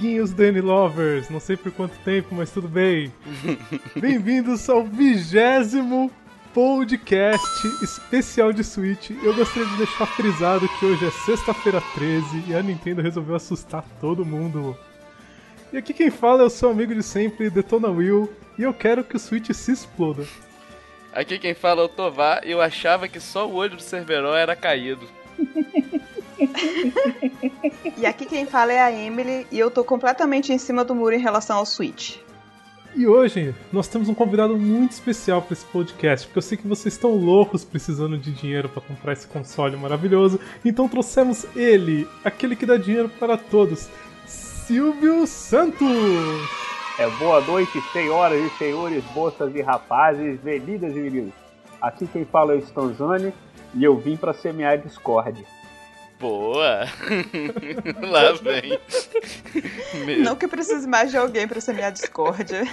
Amiguinhos Danny Lovers! Não sei por quanto tempo, mas tudo bem. Bem-vindos ao vigésimo podcast especial de Switch. Eu gostaria de deixar frisado que hoje é sexta-feira 13 e a Nintendo resolveu assustar todo mundo. E aqui quem fala é o seu amigo de sempre, Detona Will, e eu quero que o Switch se exploda. Aqui quem fala é o Tovar e eu achava que só o olho do Cerveró era caído. E aqui quem fala é a Emily e eu tô completamente em cima do muro em relação ao Switch. E hoje nós temos um convidado muito especial para esse podcast, porque eu sei que vocês estão loucos precisando de dinheiro para comprar esse console maravilhoso, então trouxemos ele, aquele que dá dinheiro para todos, Silvio Santos. É, boa noite, senhoras e senhores, moças e rapazes, meninas e meninos. Aqui quem fala é o Stanzani e eu vim para semear Discord. Boa! Lá vem. Meu. Não que eu precise mais de alguém pra ser minha discórdia.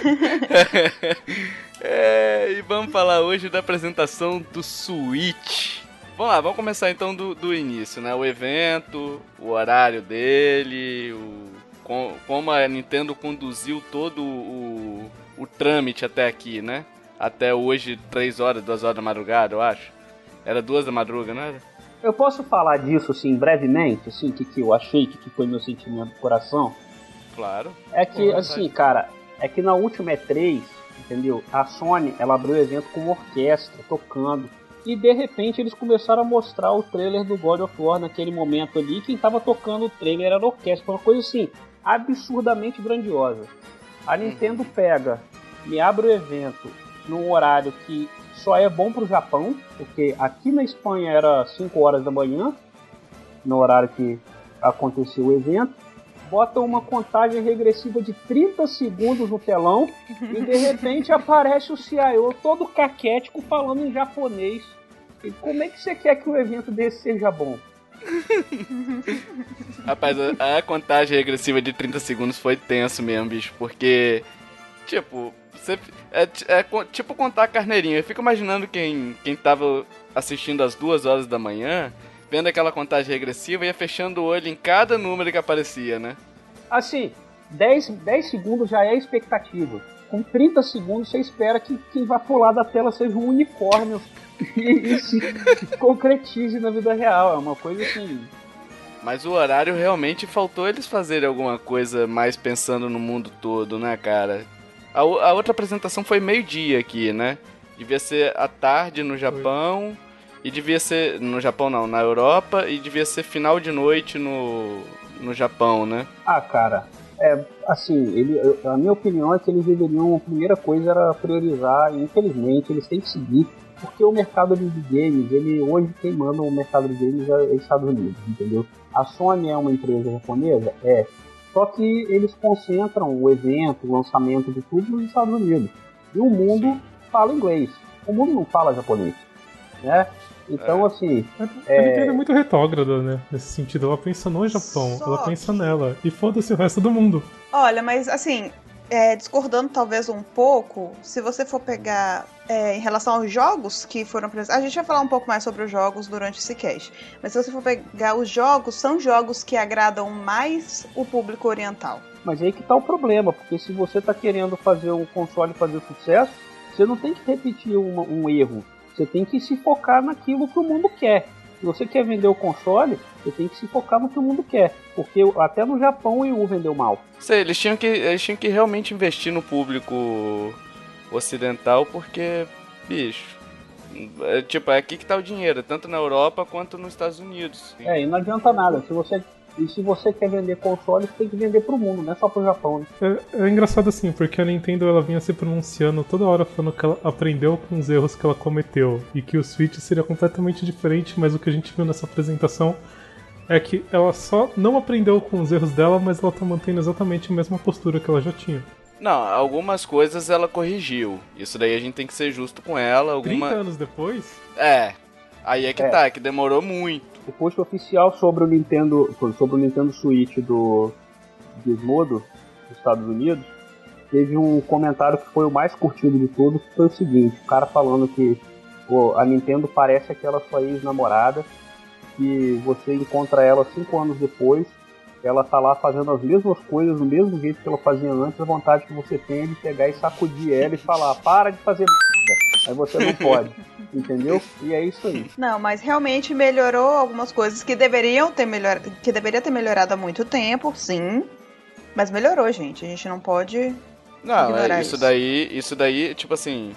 É, e vamos falar hoje da apresentação do Switch. Vamos lá, vamos começar então do, do início, né? O evento, o horário dele, o, com- como a Nintendo conduziu todo o, o trâmite até aqui, né? Até hoje, 3 horas, 2 horas da madrugada, eu acho. Era 2 da madrugada, não era? Eu posso falar disso assim brevemente, assim, o que, que eu achei, o que, que foi meu sentimento do coração? Claro. É que, assim, cara, é que na última E3, entendeu? A Sony, ela abriu o evento com uma orquestra tocando. E de repente eles começaram a mostrar o trailer do God of War naquele momento ali. Quem tava tocando o trailer era a orquestra. Foi uma coisa assim, absurdamente grandiosa. A Nintendo pega e abre o evento num horário que só é bom pro Japão, porque aqui na Espanha era 5 horas da manhã, no horário que aconteceu o evento bota uma contagem regressiva de 30 segundos no telão e de repente aparece o CIO todo caquético falando em japonês. E como é que você quer que um evento desse seja bom? Rapaz, a, a contagem regressiva de 30 segundos foi tenso mesmo, bicho, porque, tipo, você, é, é tipo contar carneirinho. Eu fico imaginando quem, quem tava assistindo às duas horas da manhã, vendo aquela contagem regressiva e ia fechando o olho em cada número que aparecia, né? Assim, 10, 10 segundos já é expectativa. Com 30 segundos você espera que quem vai pular da tela seja um unicórnio e, e se concretize na vida real. É uma coisa assim. Mas o horário realmente faltou eles fazerem alguma coisa mais pensando no mundo todo, né, cara? A, a outra apresentação foi meio-dia aqui, né? Devia ser à tarde no Japão. E devia ser. No Japão não, na Europa. E devia ser final de noite no, no Japão, né? Ah, cara, é assim, ele, a minha opinião é que eles deveriam, a primeira coisa era priorizar, e infelizmente eles têm que seguir, porque o mercado de games, ele hoje quem manda o mercado de games é, é Estados Unidos, entendeu? A Sony é uma empresa japonesa? É. Só que eles concentram o evento, o lançamento de tudo nos Estados Unidos. E o mundo fala inglês. O mundo não fala japonês. Né? Então, assim, A a Nintendo é muito retrógrada, né? Nesse sentido, ela pensa no Japão, Só ela pensa que- nela. E foda-se o resto do mundo. Olha, mas assim, é, discordando talvez um pouco, se você for pegar é, em relação aos jogos que foram apresentados, a gente vai falar um pouco mais sobre os jogos durante esse cast, mas se você for pegar os jogos, são jogos que agradam mais o público oriental. Mas aí que tá o problema, porque se você tá querendo fazer um console fazer sucesso, você não tem que repetir um erro. Você tem que se focar naquilo que o mundo quer. Se você quer vender o console, você tem que se focar no que o mundo quer. Porque até no Japão o Wii U vendeu mal. Sei, eles tinham que, eles tinham que realmente investir no público ocidental, porque, bicho. É, tipo, é aqui que tá o dinheiro, tanto na Europa quanto nos Estados Unidos. É, e não adianta nada. Se você, e se você quer vender console, você tem que vender pro mundo, não é só pro Japão. Né? É, é engraçado assim, porque a Nintendo ela vinha se pronunciando toda hora falando que ela aprendeu com os erros que ela cometeu e que o Switch seria completamente diferente, mas o que a gente viu nessa apresentação é que ela só não aprendeu com os erros dela, mas ela tá mantendo exatamente a mesma postura que ela já tinha. Não, algumas coisas ela corrigiu. Isso daí a gente tem que ser justo com ela. 30 Alguma... anos depois, É. Aí é que É. tá, que demorou muito. O post oficial sobre o Nintendo, sobre o Nintendo Switch do Gizmodo dos Estados Unidos teve um comentário que foi o mais curtido de todos, que foi o seguinte, o cara falando que pô, a Nintendo parece aquela sua ex-namorada, que você encontra ela cinco anos depois, ela tá lá fazendo as mesmas coisas do mesmo jeito que ela fazia antes, a vontade que você tem é de pegar e sacudir ela e falar, para de fazer merda. Aí você não pode. Entendeu? E é isso aí. Não, mas realmente melhorou algumas coisas que deveriam ter melhorado, que deveria ter melhorado há muito tempo, sim. Mas melhorou, gente. A gente não pode Não, é, isso isso. daí, isso daí, tipo assim,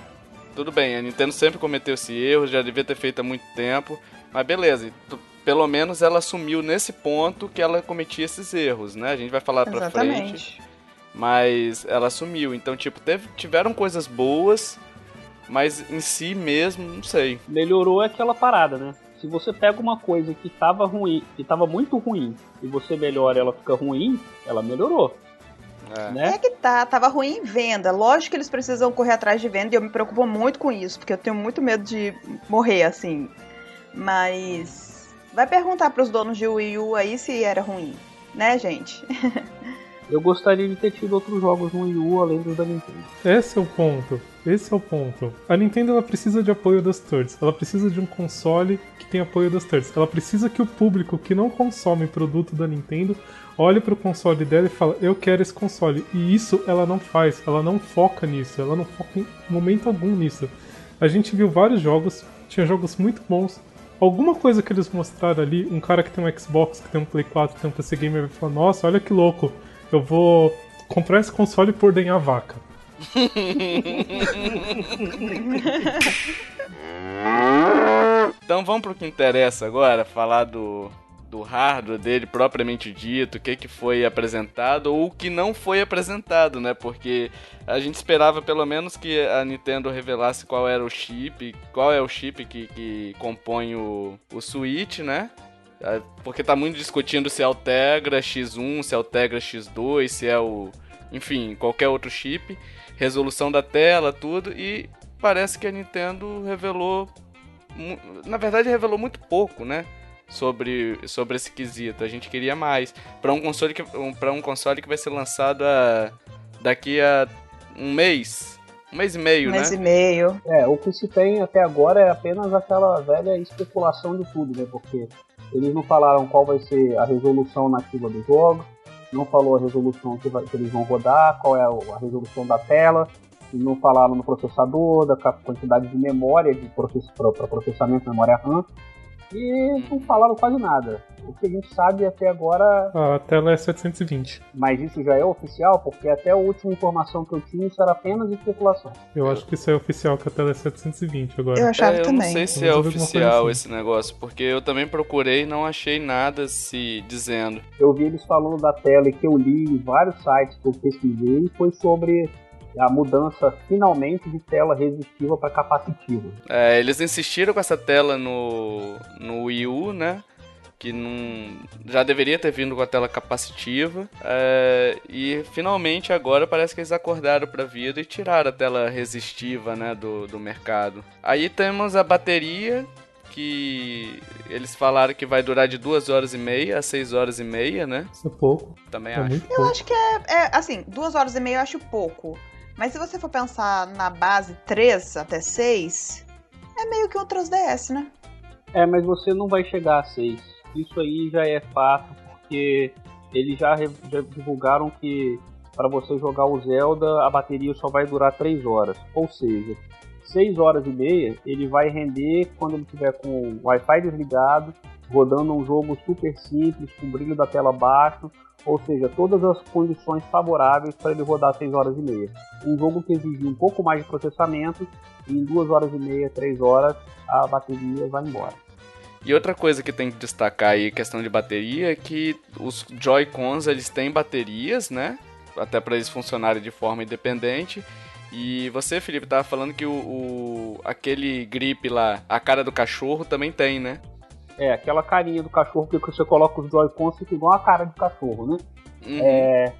tudo bem, a Nintendo sempre cometeu esse erro, já devia ter feito há muito tempo, mas beleza, tu- pelo menos ela assumiu nesse ponto que ela cometia esses erros, né? A gente vai falar pra frente, Exatamente. mas ela assumiu. Então, tipo, teve, tiveram coisas boas, mas em si mesmo, não sei. Melhorou aquela parada, né? Se você pega uma coisa que tava ruim, que tava muito ruim, e você melhora ela fica ruim, ela melhorou, É. né? É que tá, tava ruim em venda. Lógico que eles precisam correr atrás de venda e eu me preocupo muito com isso, porque eu tenho muito medo de morrer assim. Mas vai perguntar pros donos de Wii U aí se era ruim, né, gente? Eu gostaria de ter tido outros jogos no Wii U além dos da Nintendo. Esse é o ponto. Esse é o ponto. A Nintendo ela precisa de apoio das thirds. Ela precisa de um console que tem apoio das thirds. Ela precisa que o público que não consome produto da Nintendo olhe pro console dela e fala: "Eu quero esse console". E isso ela não faz. Ela não foca nisso. Ela não foca em momento algum nisso. A gente viu vários jogos, tinha jogos muito bons. Alguma coisa que eles mostraram ali, um cara que tem um Xbox, que tem um Play 4, que tem um PC Gamer vai falar: "Nossa, olha que louco. Eu vou comprar esse console por denhar vaca". Então vamos pro que interessa agora, falar do, do hardware dele propriamente dito, o que, que foi apresentado ou o que não foi apresentado, né? Porque a gente esperava pelo menos que a Nintendo revelasse qual era o chip, qual é o chip que, que compõe o, o Switch, né? Ah, Porque tá muito discutindo se é o Tegra X1, se é o Tegra X2, se é o. Enfim, qualquer outro chip. Resolução da tela, tudo. E parece que a Nintendo revelou na verdade revelou muito pouco, né? Sobre, sobre esse quesito. A gente queria mais. Para um console que um, para um console que vai ser lançado a, daqui a um mês, um mês e meio, Um né? mês e meio. É, o que se tem até agora é apenas aquela velha especulação de tudo, né? Porque eles não falaram qual vai ser a resolução nativa do jogo, não falou a resolução que, vai- que eles vão rodar, qual é a resolução da tela, não falaram no processador, da quantidade de memória de para processamento, memória RAM, e não falaram quase nada. O que a gente sabe até agora A tela é 720. mas isso já é oficial, porque até a última informação que eu tinha, isso era apenas especulação. Eu acho que isso é oficial, que a tela é 720 agora. Eu achava É, eu também. não sei se é oficial assim. esse negócio, porque eu também procurei e não achei nada se dizendo. Eu vi eles falando da tela e que eu li em vários sites que eu pesquisei, foi sobre a mudança finalmente de tela resistiva para capacitiva. É, eles insistiram com essa tela no, no Wii U, né? Que não, já deveria ter vindo com a tela capacitiva. é, e finalmente agora parece que eles acordaram pra vida e tiraram a tela resistiva né, do, do mercado. Aí temos a bateria, que eles falaram que vai durar de 2 horas e meia a 6 horas e meia, né? Isso é pouco. Também É acho. muito Eu acho que é, é, assim, duas horas e meia eu acho pouco. Mas se você for pensar na base 3 até 6, é meio que um 3DS, né? É, mas você não vai chegar a 6. Isso aí já é fato, porque eles já, já divulgaram que para você jogar o Zelda a bateria só vai durar 3 horas. Ou seja, 6 horas e meia ele vai render quando ele tiver com o Wi-Fi desligado, rodando um jogo super simples, com brilho da tela baixo, ou seja, todas as condições favoráveis para ele rodar 6 horas e meia. Um jogo que exige um pouco mais de processamento, e em 2 horas e meia, 3 horas, a bateria vai embora. E outra coisa que tem que destacar aí, questão de bateria, é que os Joy-Cons eles têm baterias, né? Até para eles funcionarem de forma independente. E você, Felipe, tava falando que o, o- aquele grip lá, a cara do cachorro também tem, né? É, aquela carinha do cachorro que você coloca os Joy-Cons fica igual a cara de cachorro, né? Uhum. É,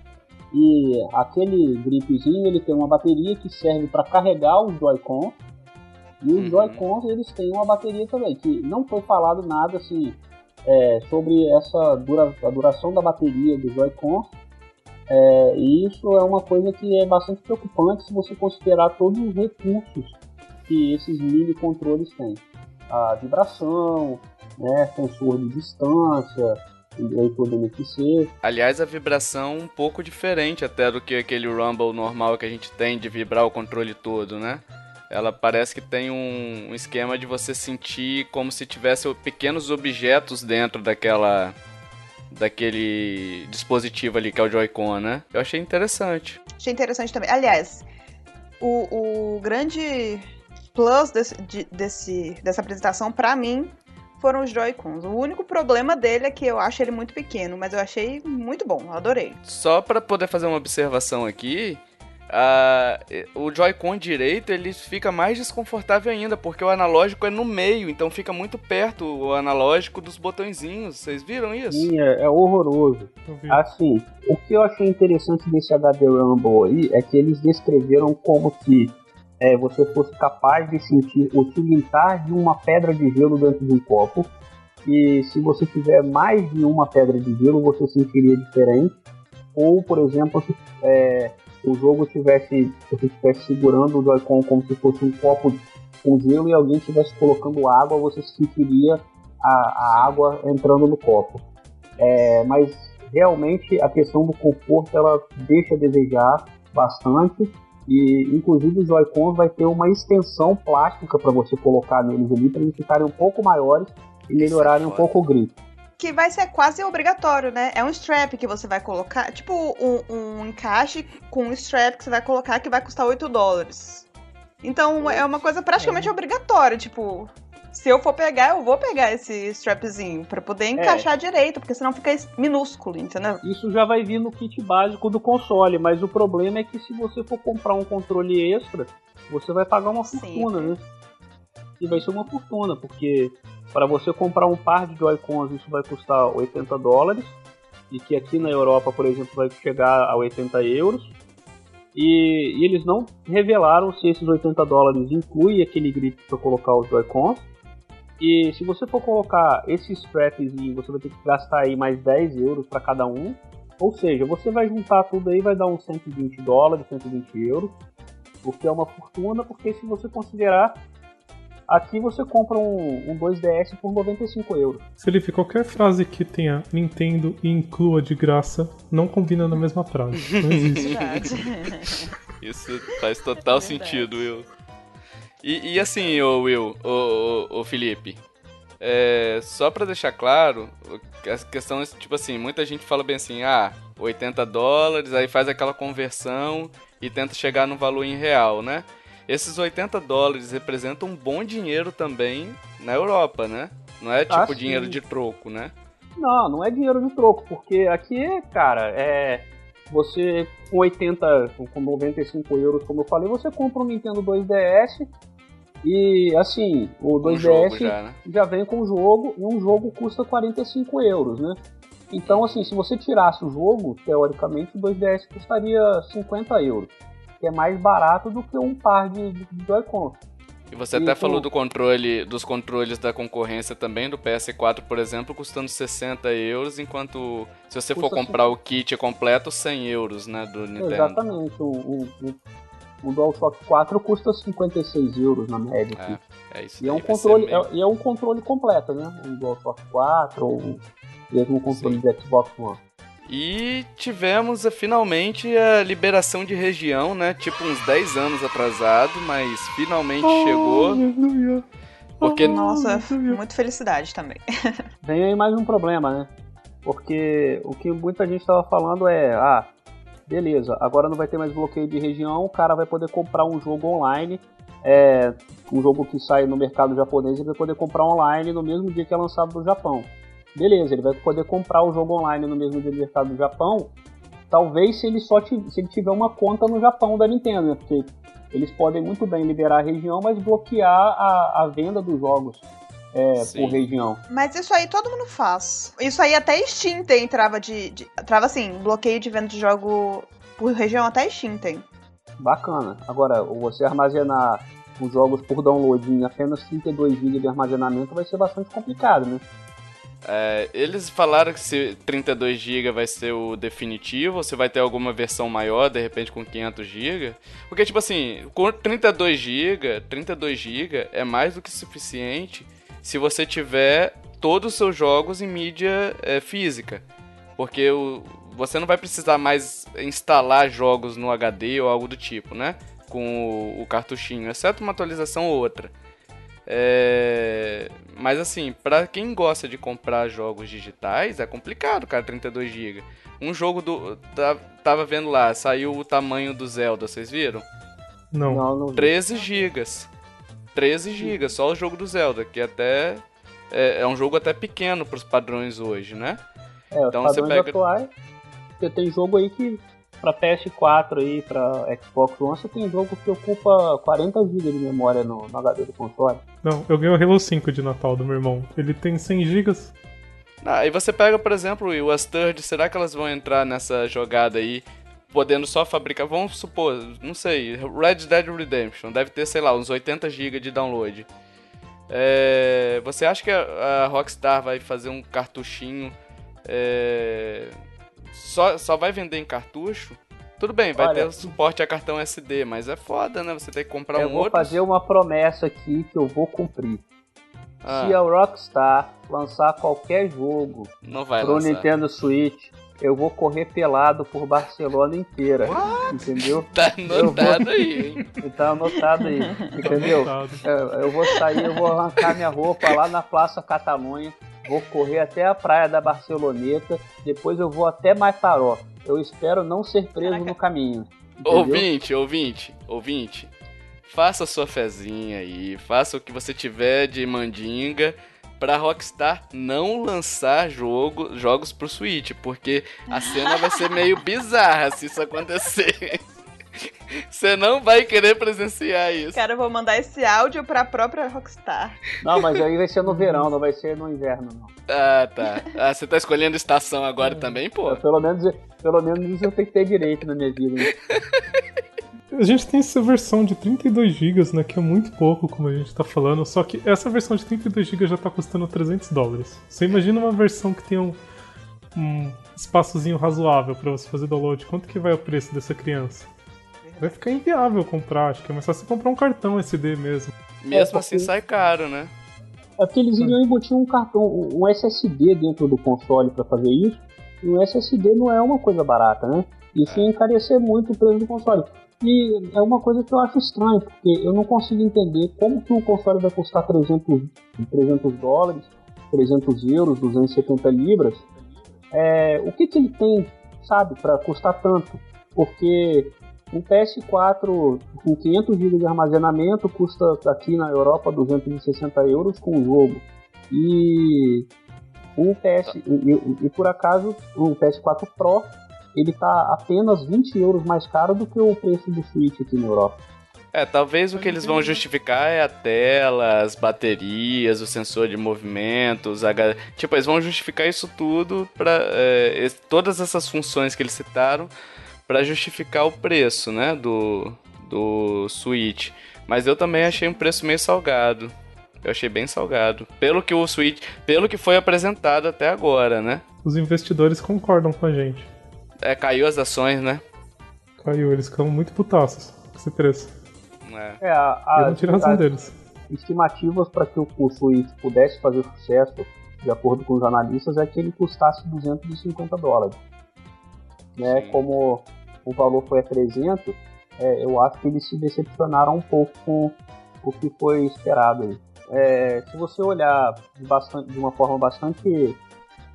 e aquele gripzinho ele tem uma bateria que serve para carregar os Joy-Cons. E os Uhum. Joy-Cons eles têm uma bateria também, que não foi falado nada assim é, sobre essa dura, a duração da bateria dos Joy-Cons. É, e isso é uma coisa que é bastante preocupante se você considerar todos os recursos que esses mini controles têm. A vibração, né, sensor de distância. Aliás, a vibração um pouco diferente até do que aquele Rumble normal que a gente tem de vibrar o controle todo, né? Ela parece que tem um, um esquema de você sentir como se tivesse pequenos objetos dentro daquela daquele dispositivo ali que é o Joy-Con, né? Eu achei interessante. Achei interessante também. Aliás, o, o grande plus desse, de, desse, dessa apresentação, para mim, foram os Joy-Cons. O único problema dele é que eu acho ele muito pequeno, mas eu achei muito bom, adorei. Só para poder fazer uma observação aqui, Uh, o Joy-Con direito ele fica mais desconfortável ainda, porque o analógico é no meio, então fica muito perto o analógico dos botõezinhos. Vocês viram isso? Sim, é, é horroroso. Assim, o que eu achei interessante desse HD Rumble aí é que eles descreveram como se é, você fosse capaz de sentir o tilintar de uma pedra de gelo dentro de um copo. E se você tiver mais de uma pedra de gelo, você sentiria diferente. Ou, por exemplo, se, é, o jogo tivesse, você estivesse segurando o Joy-Con como se fosse um copo com gelo e alguém estivesse colocando água, você sentiria a, a água entrando no copo. É, mas realmente a questão do conforto ela deixa a desejar bastante e inclusive o Joy-Con vai ter uma extensão plástica para você colocar neles ali para eles ficarem um pouco maiores e melhorarem um pouco o grip que vai ser quase obrigatório, né? É um strap que você vai colocar, tipo um, um encaixe com um strap que você vai colocar que vai custar 8 dólares. Então é uma coisa praticamente é. obrigatória, tipo, se eu for pegar, eu vou pegar esse strapzinho para poder é. encaixar é. direito, porque senão fica minúsculo, entendeu? Isso já vai vir no kit básico do console, mas o problema é que se você for comprar um controle extra, você vai pagar uma fortuna, Sim. né? E vai ser uma fortuna, porque para você comprar um par de Joy-Cons, isso vai custar 80 dólares. E que aqui na Europa, por exemplo, vai chegar a 80 euros. E, e eles não revelaram se esses 80 dólares incluem aquele grip para colocar os Joy-Cons. E se você for colocar esse strapzinho, você vai ter que gastar aí mais 10 euros para cada um. Ou seja, você vai juntar tudo aí, vai dar uns 120 dólares, 120 euros. O que é uma fortuna, porque se você considerar Aqui você compra um, um 2DS por 95 euros. Felipe, qualquer frase que tenha Nintendo e inclua de graça não combina na mesma frase. Não existe. Isso faz total é sentido, Will. E, e assim, ô Will, ô, ô, ô Felipe, é, só pra deixar claro, a questão é tipo assim, muita gente fala bem assim, ah, 80 dólares, aí faz aquela conversão e tenta chegar no valor em real, né? esses 80 dólares representam um bom dinheiro também na Europa, né? Não é tipo ah, dinheiro de troco, né? Não, não é dinheiro de troco, porque aqui, cara, é. Você com 80, com 95 euros, como eu falei, você compra um Nintendo 2DS e assim, o 2DS já, né? já, vem com o jogo e um jogo custa 45 euros, né? Então, assim, se você tirasse o jogo, teoricamente o 2DS custaria 50 euros que é mais barato do que um par de, de Joy-Con. E você até falou do controle, dos controles da concorrência também, do PS4, por exemplo, custando 60 euros, enquanto se você for comprar 50... o kit completo, 100 euros, né, do Nintendo. Exatamente, o, o, o DualShock 4 custa 56 euros na média. É, é isso e é um controle, é, e é um controle completo, né, o DualShock 4 ou mesmo o controle Sim. do Xbox One. E tivemos eh, finalmente a liberação de região, né? Tipo uns 10 anos atrasado, mas finalmente oh, chegou. Aleluia. Porque... Nossa, muita felicidade também. Vem aí mais um problema, né? Porque o que muita gente estava falando é, ah, beleza, agora não vai ter mais bloqueio de região, o cara vai poder comprar um jogo online, é, um jogo que sai no mercado japonês, ele vai poder comprar online no mesmo dia que é lançado no Japão beleza, ele vai poder comprar o jogo online no mesmo dia do mercado do Japão. Talvez se ele só se ele tiver uma conta no Japão da Nintendo, né? Porque eles podem muito bem liberar a região, mas bloquear a, a venda dos jogos é, por região. Mas isso aí todo mundo faz. Isso aí até Steam tem trava de, de. Trava assim, bloqueio de venda de jogo por região até Steam tem. Bacana. Agora, você armazenar os jogos por download em apenas 32 GB de armazenamento vai ser bastante complicado, né? É, eles falaram que se 32 GB vai ser o definitivo, ou se vai ter alguma versão maior, de repente com 500 GB. Porque, tipo assim, com 32 GB, 32 GB é mais do que suficiente se você tiver todos os seus jogos em mídia é, física. Porque o, você não vai precisar mais instalar jogos no HD ou algo do tipo, né? Com o, o cartuchinho, exceto uma atualização ou outra. É... Mas assim, para quem gosta de comprar jogos digitais, é complicado, cara, 32 GB. Um jogo do. Tá, tava vendo lá, saiu o tamanho do Zelda, vocês viram? Não. Não, não vi. 13 GB. 13 GB, só o jogo do Zelda, que até. É, é um jogo até pequeno pros padrões hoje, né? É, os Então você padrões pega- atuais. Você tem jogo aí que pra PS4 aí, pra Xbox One, você tem jogo que ocupa 40 GB de memória no, no HD do console. Não, eu ganhei o Halo 5 de Natal do meu irmão. Ele tem 100 gigas. Ah, aí você pega, por exemplo, o Asturd, será que elas vão entrar nessa jogada aí, podendo só fabricar, vamos supor, não sei, Red Dead Redemption, deve ter, sei lá, uns 80 GB de download. É, você acha que a, a Rockstar vai fazer um cartuchinho, é, só, só vai vender em cartucho? Tudo bem, vai Olha- ter suporte a cartão SD, mas é foda, né? Você tem que comprar eu um vou outro. fazer uma promessa aqui que eu vou cumprir. Ah, Se a Rockstar lançar qualquer jogo não vai pro lançar. Nintendo Switch, eu vou correr pelado por Barcelona inteira. Entendeu? Tá Eu vou- anotado aí, hein? Tá anotado aí. Entendeu? Anotado. Eu, eu vou sair, eu vou arrancar minha roupa lá na Praça Catalunha, vou correr até a praia da Barceloneta, depois eu vou até Maitaró. Eu espero não ser preso Caraca. no caminho. entendeu? Ouvinte, ouvinte, ouvinte. Faça sua fezinha aí, faça o que você tiver de mandinga pra Rockstar não lançar jogo, jogos pro Switch, porque a cena vai ser meio bizarra se isso acontecer. Você não vai querer presenciar isso. Cara, eu vou mandar esse áudio pra própria Rockstar. Não, mas aí vai ser no verão, não vai ser no inverno, não. Ah, tá. Ah, você tá escolhendo estação agora também, pô? Pelo menos, pelo menos isso eu tenho que ter direito na minha vida. né? A gente tem essa versão de 32 GB, né? Que é muito pouco, como a gente tá falando. Só que essa versão de 32 GB já tá custando 300 dólares. Você imagina uma versão que tem um, um espaçozinho razoável pra você fazer download. Quanto que vai o preço dessa criança? Vai ficar inviável comprar. Acho que é mais fácil você comprar um cartão SD mesmo. Mesmo É, assim porque- sai caro, né? É porque eles iriam embutir um cartão, um SSD dentro do console para fazer isso. E o SSD não é uma coisa barata, né? Isso ia encarecer muito o preço do console. E é uma coisa que eu acho estranho, porque eu não consigo entender como que um console vai custar 300, 300 dólares, 300 euros, 270 libras. É, o que, que ele tem, sabe, para custar tanto? Porque um PS4 com 500 GB de armazenamento custa aqui na Europa 260 euros com o jogo. E um PS e, e- por acaso o PS4 Pro ele tá apenas 20 euros mais caro do que o preço do Switch aqui na Europa. É, talvez o que eles vão justificar é a tela, as baterias, o sensor de movimentos, H... tipo, eles vão justificar isso tudo para todas essas funções que eles citaram para justificar o preço, né, do do Switch. Mas eu também achei um preço meio salgado. Eu achei bem salgado, pelo que o Switch, pelo que foi apresentado até agora, né? Os investidores concordam com a gente. É, caiu as ações, né? Caiu, eles ficam muito putaços com esse preço. É. É, a, Eu a, não tiro razão as deles. estimativas para que o, o Switch pudesse fazer sucesso, de acordo com os analistas, é que ele custasse 250 dólares. Né? Sim. Como o valor foi a 300, é, eu acho que eles se decepcionaram um pouco com o que foi esperado. aí. É, se você olhar de, bastante- de uma forma bastante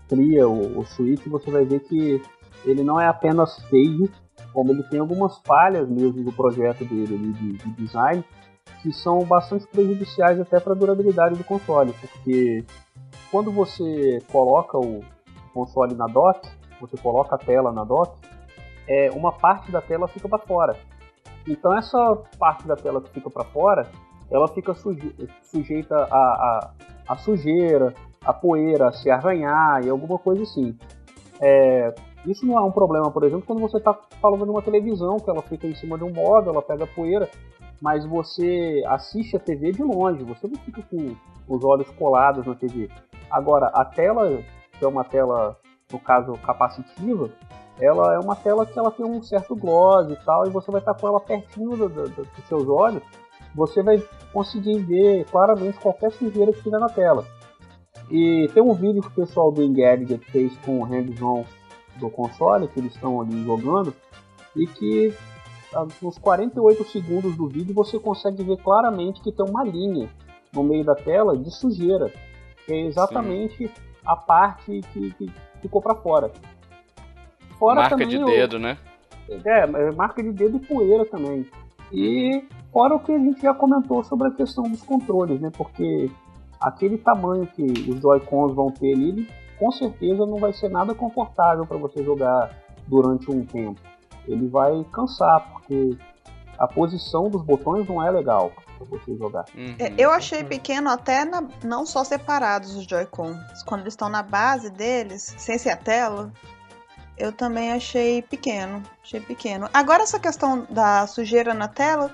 fria o, o Switch, você vai ver que ele não é apenas feio, como ele tem algumas falhas mesmo do projeto dele de, de design que são bastante prejudiciais até para a durabilidade do console, porque quando você coloca o console na dock, você coloca a tela na dock, é, uma parte da tela fica para fora. Então essa parte da tela que fica para fora, ela fica suje sujeita a, a, a sujeira, a poeira, a se arranhar e alguma coisa assim. É, isso não é um problema, por exemplo, quando você está falando numa televisão, que ela fica em cima de um móvel, ela pega poeira, mas você assiste a TV de longe, você não fica com os olhos colados na TV. Agora, a tela, que é uma tela, no caso, capacitiva, ela é uma tela que ela tem um certo gloss e tal, e você vai estar com ela pertinho do- do- do- dos seus olhos, você vai conseguir ver claramente qualquer sujeira que tiver na tela. E tem um vídeo que o pessoal do Engadget fez com o hands-on do console, que eles estão ali jogando, e que nos 48 segundos do vídeo você consegue ver claramente que tem uma linha no meio da tela de sujeira. Que é exatamente Sim. a parte que, que ficou para fora. Fora marca de dedo, né? É, é, marca de dedo e poeira também. E fora o que a gente já comentou sobre a questão dos controles, né? Porque aquele tamanho que os Joy-Cons vão ter ali, com certeza não vai ser nada confortável para você jogar durante um tempo. Ele vai cansar, porque a posição dos botões não é legal para você jogar. Uhum. É, eu achei pequeno até na, não só separados os Joy-Cons. Quando eles estão na base deles, sem ser a tela, eu também achei pequeno. Achei pequeno. Agora essa questão da sujeira na tela,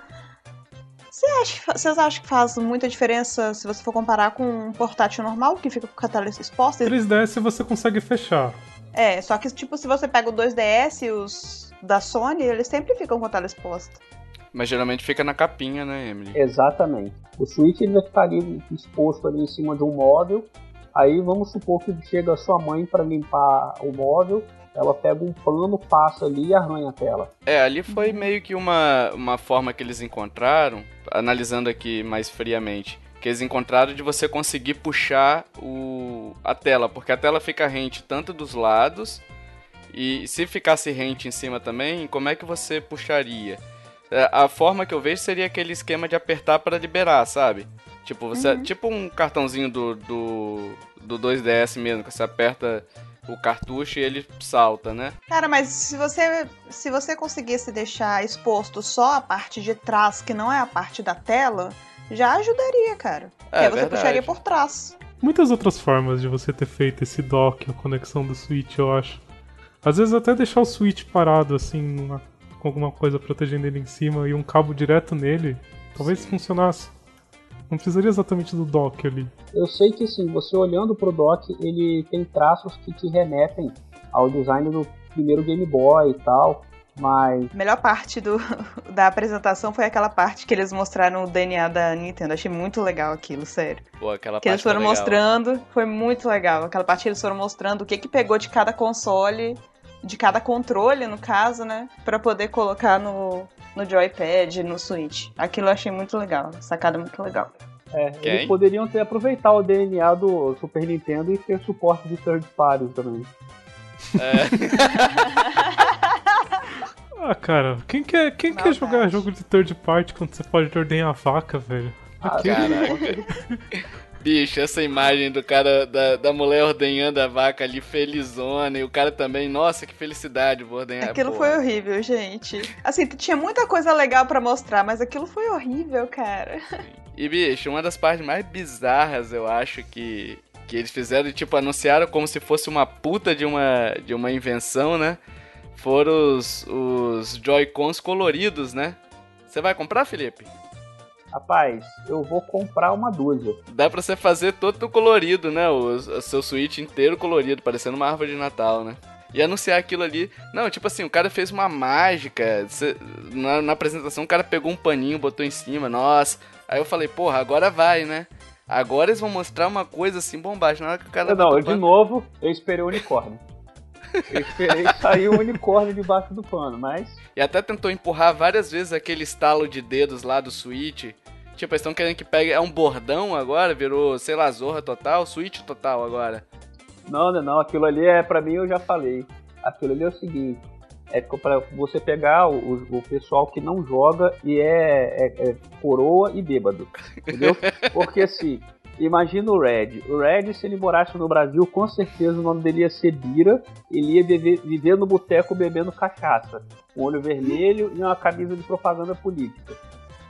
você acha, vocês acham que faz muita diferença se você for comparar com um portátil normal que fica com a tela exposta? 3DS você consegue fechar. É, só que tipo, se você pega o 2DS e os da Sony, eles sempre ficam com a tela exposta. Mas geralmente fica na capinha, né, Emily? Exatamente. O Switch ele vai ficar ali exposto ali em cima de um móvel. Aí vamos supor que chega a sua mãe para limpar o móvel ela pega um pano, passa ali e arranha a tela. É, ali foi meio que uma, uma forma que eles encontraram, analisando aqui mais friamente, que eles encontraram de você conseguir puxar o, a tela, porque a tela fica rente tanto dos lados, e se ficasse rente em cima também, como é que você puxaria? É, a forma que eu vejo seria aquele esquema de apertar para liberar, sabe? Tipo, você, uhum. tipo um cartãozinho do, do, do 2DS mesmo, que você aperta o cartucho e ele salta, né? Cara, mas se você se você conseguisse deixar exposto só a parte de trás, que não é a parte da tela, já ajudaria, cara. É, Porque você verdade. puxaria por trás. Muitas outras formas de você ter feito esse dock, a conexão do Switch, eu acho. Às vezes até deixar o Switch parado, assim, com alguma coisa protegendo ele em cima e um cabo direto nele, talvez Sim. funcionasse. Não precisaria exatamente do dock ali. Eu sei que sim, você olhando pro dock, ele tem traços que te remetem ao design do primeiro Game Boy e tal. Mas. A melhor parte do, da apresentação foi aquela parte que eles mostraram o DNA da Nintendo. Achei muito legal aquilo, sério. Pô, aquela que parte. eles foram mostrando, foi muito legal. Aquela parte que eles foram mostrando o que, que pegou de cada console, de cada controle, no caso, né? para poder colocar no, no joypad, no Switch. Aquilo eu achei muito legal, sacada muito legal. É, Quem? eles poderiam ter aproveitado o DNA do Super Nintendo e ter suporte de third parties também. É. ah, cara, quem quer, quem quer jogar jogo de third party quando você pode ordenhar a vaca, velho? Ah, caraca. Bicho, essa imagem do cara, da, da mulher ordenhando a vaca ali, felizona, e o cara também, nossa, que felicidade, vou ordenhar. Aquilo foi horrível, gente. Assim, tinha muita coisa legal para mostrar, mas aquilo foi horrível, cara. E, bicho, uma das partes mais bizarras, eu acho, que, que eles fizeram, tipo, anunciaram como se fosse uma puta de uma, de uma invenção, né? Foram os, os Joy-Cons coloridos, né? Você vai comprar, Felipe? Rapaz, eu vou comprar uma dúzia. Dá pra você fazer todo colorido, né? O, o seu Switch inteiro colorido, parecendo uma árvore de Natal, né? E anunciar aquilo ali. Não, tipo assim, o cara fez uma mágica. na, na, apresentação, o cara pegou um paninho, botou em cima. Nossa. Aí eu falei, porra, agora vai, né? Agora eles vão mostrar uma coisa assim bombástica. Na hora que o cara. Não, de novo, eu esperei o unicórnio. Eu esperei sair o unicórnio debaixo do pano, mas. E até tentou empurrar várias vezes aquele estalo de dedos lá do Switch. Tipo, eles estão querendo que pegue. É um bordão agora, virou, sei lá, Zorra total, Switch total agora. Não, não, não. Aquilo ali é, pra mim, eu já falei. Aquilo ali é o seguinte. É para você pegar o, o, pessoal que não joga e é, é, é coroa e bêbado. Entendeu? Porque assim, Imagina o Red. O Red, se ele morasse no Brasil, com certeza o nome dele ia ser Bira. Ele ia viver, viver no boteco bebendo cachaça. Um olho vermelho e uma camisa de propaganda política.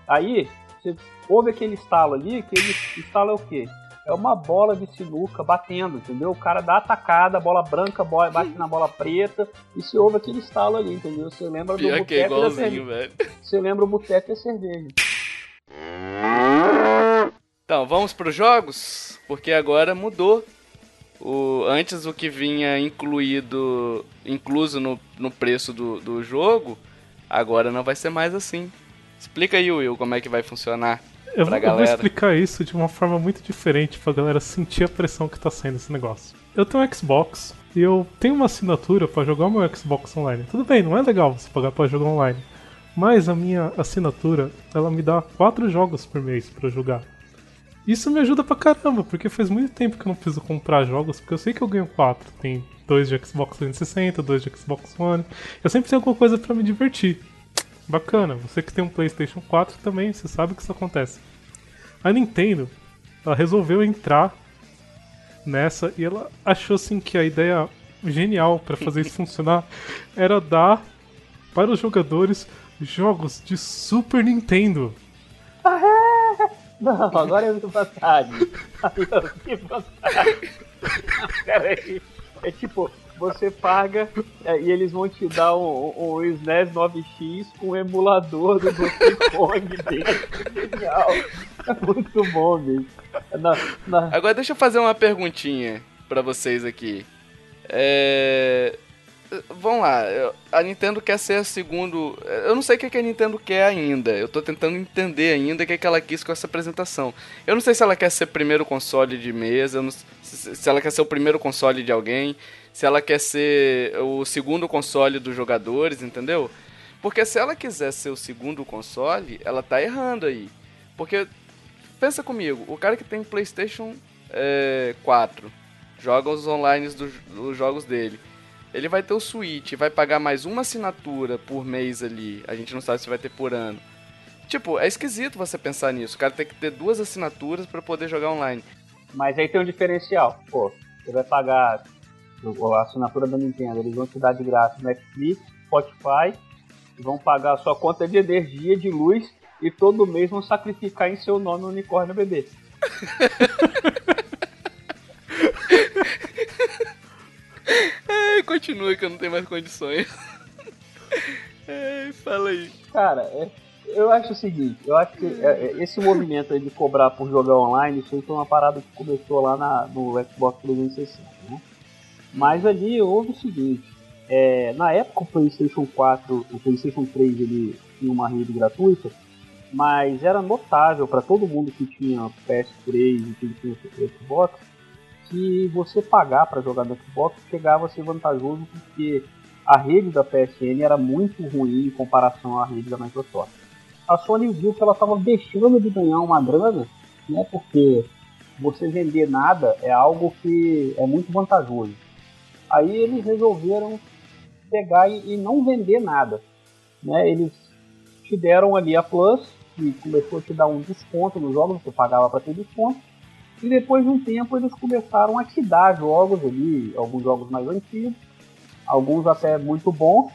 Aí, você ouve aquele estalo ali, que ele estalo é o quê? É uma bola de sinuca batendo, entendeu? O cara dá atacada, bola branca bate na bola preta e se ouve aquele estalo ali, entendeu? Você lembra do boteco é igualzinho, velho. Você lembra o boteco e a cerveja. Então, vamos para os jogos? Porque agora mudou. O, antes o que vinha incluído, incluso no, no preço do, do jogo, agora não vai ser mais assim. Explica aí, Will, como é que vai funcionar. Eu, vou- eu vou explicar isso de uma forma muito diferente pra galera sentir a pressão que tá sendo esse negócio. Eu tenho um Xbox e eu tenho uma assinatura pra jogar o meu Xbox online. Tudo bem, não é legal você pagar pra jogar online. Mas a minha assinatura, ela me dá quatro jogos por mês pra eu jogar. Isso me ajuda pra caramba, porque faz muito tempo que eu não preciso comprar jogos, porque eu sei que eu ganho quatro. Tem dois de Xbox 360, dois de Xbox One. Eu sempre tenho alguma coisa pra me divertir. Bacana, você que tem um PlayStation 4 também, você sabe que isso acontece. A Nintendo, ela resolveu entrar nessa e ela achou assim que a ideia genial pra fazer isso funcionar era dar para os jogadores jogos de Super Nintendo. Não, agora eu vantagem. Eu vi vantagem. Peraí. É tipo, você paga é, e eles vão te dar um, um, SNES 9X com um emulador do Donkey Kong dentro. Genial. É muito bom, bicho. Na, na- Agora deixa eu fazer uma perguntinha pra vocês aqui. É... Vamos lá, a Nintendo quer ser a segundo. Eu não sei o que que a Nintendo quer ainda. Eu tô tentando entender ainda o que que ela quis com essa apresentação. Eu não sei se ela quer ser primeiro console de mesa, não se ela quer ser o primeiro console de alguém, se ela quer ser o segundo console dos jogadores, entendeu? Porque se ela quiser ser o segundo console, ela tá errando aí. Porque pensa comigo, o cara que tem PlayStation é, 4 joga os online dos, dos jogos dele. Ele vai ter o Switch, vai pagar mais uma assinatura por mês ali. A gente não sabe se vai ter por ano. Tipo, é esquisito você pensar nisso. O cara tem que ter duas assinaturas pra poder jogar online. Mas aí tem um diferencial. Pô, você vai pagar a assinatura da Nintendo, eles vão te dar de graça Netflix, Spotify, vão pagar a sua conta de energia, de luz, e todo mês vão sacrificar em seu nome o unicórnio bebê. É, continua que eu não tenho mais condições. É, fala aí. Cara, é- eu acho o seguinte, eu acho que é, é, esse movimento aí de cobrar por jogar online, isso aí foi uma parada que começou lá na- no Xbox 360, né? Mas ali houve o seguinte, é, na época o Playstation 4, o Playstation 3 ele tinha uma rede gratuita, mas era notável para todo mundo que tinha PS3 e que tinha Xbox, que você pagar para jogar no Xbox chegava a ser vantajoso porque a rede da PSN era muito ruim em comparação à rede da Microsoft. A Sony viu que ela estava deixando de ganhar uma grana, né, porque você vender nada é algo que é muito vantajoso. Aí eles resolveram pegar e, não vender nada. Né? Eles te deram ali a Plus, que começou a te dar um desconto nos jogos, você pagava para ter desconto. E depois de um tempo eles começaram a te dar jogos ali, alguns jogos mais antigos, alguns até muito bons.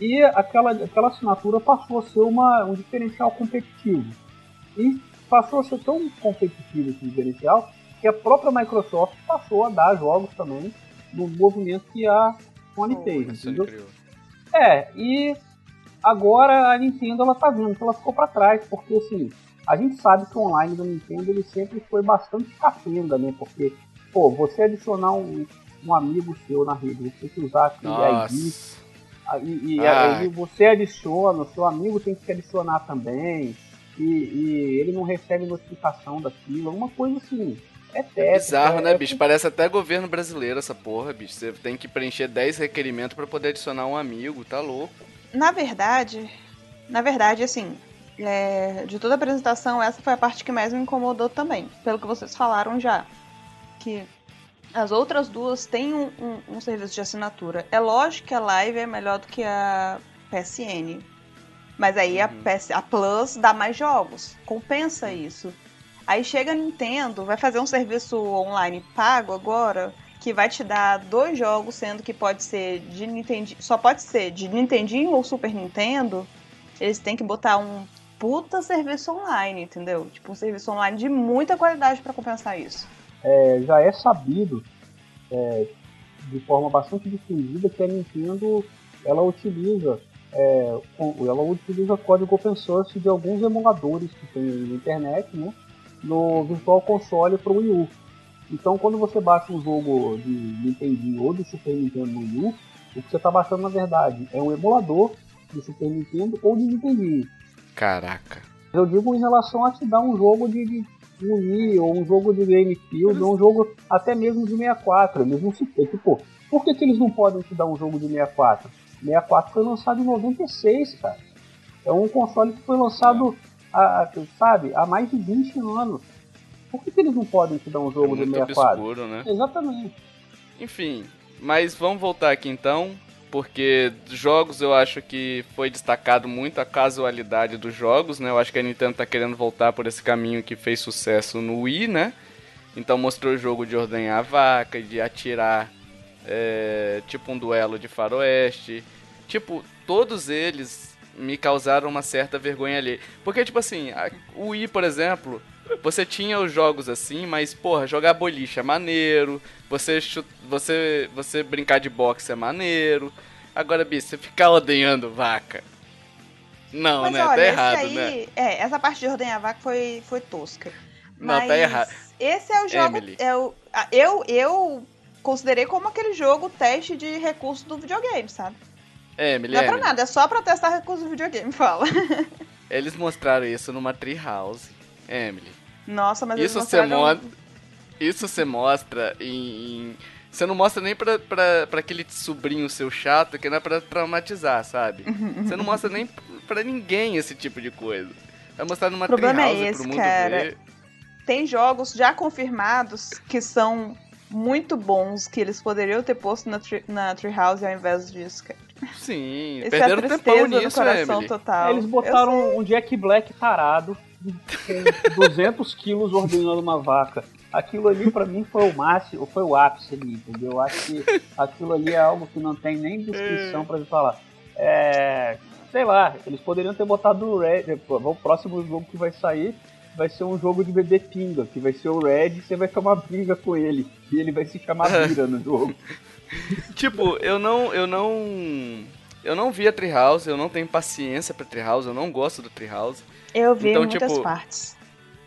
E aquela, aquela assinatura passou a ser uma, um diferencial competitivo. E passou a ser tão competitivo esse diferencial que a própria Microsoft passou a dar jogos também no movimento que a Sony fez. A Sony entendeu? É, e agora a Nintendo ela tá vendo que ela ficou para trás, porque assim, a gente sabe que o online da Nintendo ele sempre foi bastante capenga, né? Porque, pô, você adicionar um, um amigo seu na rede, você tem que usar aquele ID, e Ah. aí você adiciona, o seu amigo tem que te adicionar também, e, e ele não recebe notificação daquilo, uma coisa assim. É técnica. Bizarro, é- né, bicho? Parece até governo brasileiro essa porra, bicho. Você tem que preencher 10 requerimentos pra poder adicionar um amigo, tá louco. Na verdade, na verdade, assim, é, de toda a apresentação, essa foi a parte que mais me incomodou também, pelo que vocês falaram já. Que as outras duas têm um, um- um serviço de assinatura. É lógico que a Live é melhor do que a PSN. Mas aí a, Uhum. PS, a Plus dá mais jogos. Compensa isso. Aí chega a Nintendo, vai fazer um serviço online pago agora, que vai te dar dois jogos, sendo que pode ser de Nintendo, só pode ser de Nintendinho ou Super Nintendo. Eles têm que botar um puta serviço online, entendeu? Tipo um serviço online de muita qualidade pra compensar isso. é, já é sabido é, de forma bastante difundida que a Nintendo ela utiliza é, ela utiliza código open source de alguns emuladores que tem na internet, né, no Virtual Console para o Wii U. Então, quando você baixa um jogo de Nintendo ou de Super Nintendo no Wii U, o que você está baixando na verdade é um emulador de Super Nintendo ou de Nintendo. Caraca. Eu digo em relação a te dar um jogo de, de Wii, ou um jogo de GameCube, ou um jogo até mesmo de 64. Eles não se. É, tipo, por que, que eles não podem te dar um jogo de 64? 64 foi lançado em 96, cara. É um console que foi lançado, há, sabe, há mais de 20 anos. Por que, que eles não podem te dar um jogo é de 64? Obscuro, né? Exatamente. Enfim, mas vamos voltar aqui então, porque jogos eu acho que foi destacado muito a casualidade dos jogos, né? Eu acho que a Nintendo tá querendo voltar por esse caminho que fez sucesso no Wii, né? Então mostrou o jogo de ordenhar a vaca, de atirar, é, tipo um duelo de faroeste. Tipo, todos eles me causaram uma certa vergonha ali. Porque, tipo assim, o Wii, por exemplo, você tinha os jogos assim, mas, porra, jogar boliche é maneiro, você, você, você brincar de boxe é maneiro. Agora, bicho, você ficar ordenhando vaca. Não, mas, né? Olha, tá errado, aí, né? É, essa parte de ordenhar vaca foi, foi tosca. Não, mas tá errado. Esse é o jogo. Emily. É o, eu, eu considerei como aquele jogo teste de recurso do videogame, sabe? É, Emily, Não é pra nada, é só pra testar recurso do videogame, fala. Eles mostraram isso numa Treehouse. Emily. Nossa, mas eles Isso você mostra. Isso você mostra em. em- Você não mostra nem pra, pra, pra aquele sobrinho seu chato que não é pra traumatizar, sabe? Você não mostra nem pra ninguém esse tipo de coisa. Vai mostrar numa O problema é esse, pro mundo cara. ver. Tem jogos já confirmados que são muito bons, que eles poderiam ter posto na, tri na Treehouse ao invés disso, cara. Sim, Esse perderam é tempão nisso, Emily. total. Eles botaram um Jack Black tarado com 200 quilos ordenando uma vaca. Aquilo ali pra mim foi o máximo, foi o ápice ali, entendeu? Eu acho que aquilo ali é algo que não tem nem descrição pra gente falar. É, sei lá, eles poderiam ter botado o Red, o próximo jogo que vai sair vai ser um jogo de bebê pinga, que vai ser o Red e você vai tomar briga com ele. E ele vai se chamar Bira no jogo. Tipo, eu não. Eu não. Eu não vi a Treehouse, eu não tenho paciência pra Treehouse, eu não gosto do Treehouse. Eu vi Então, muitas tipo, partes.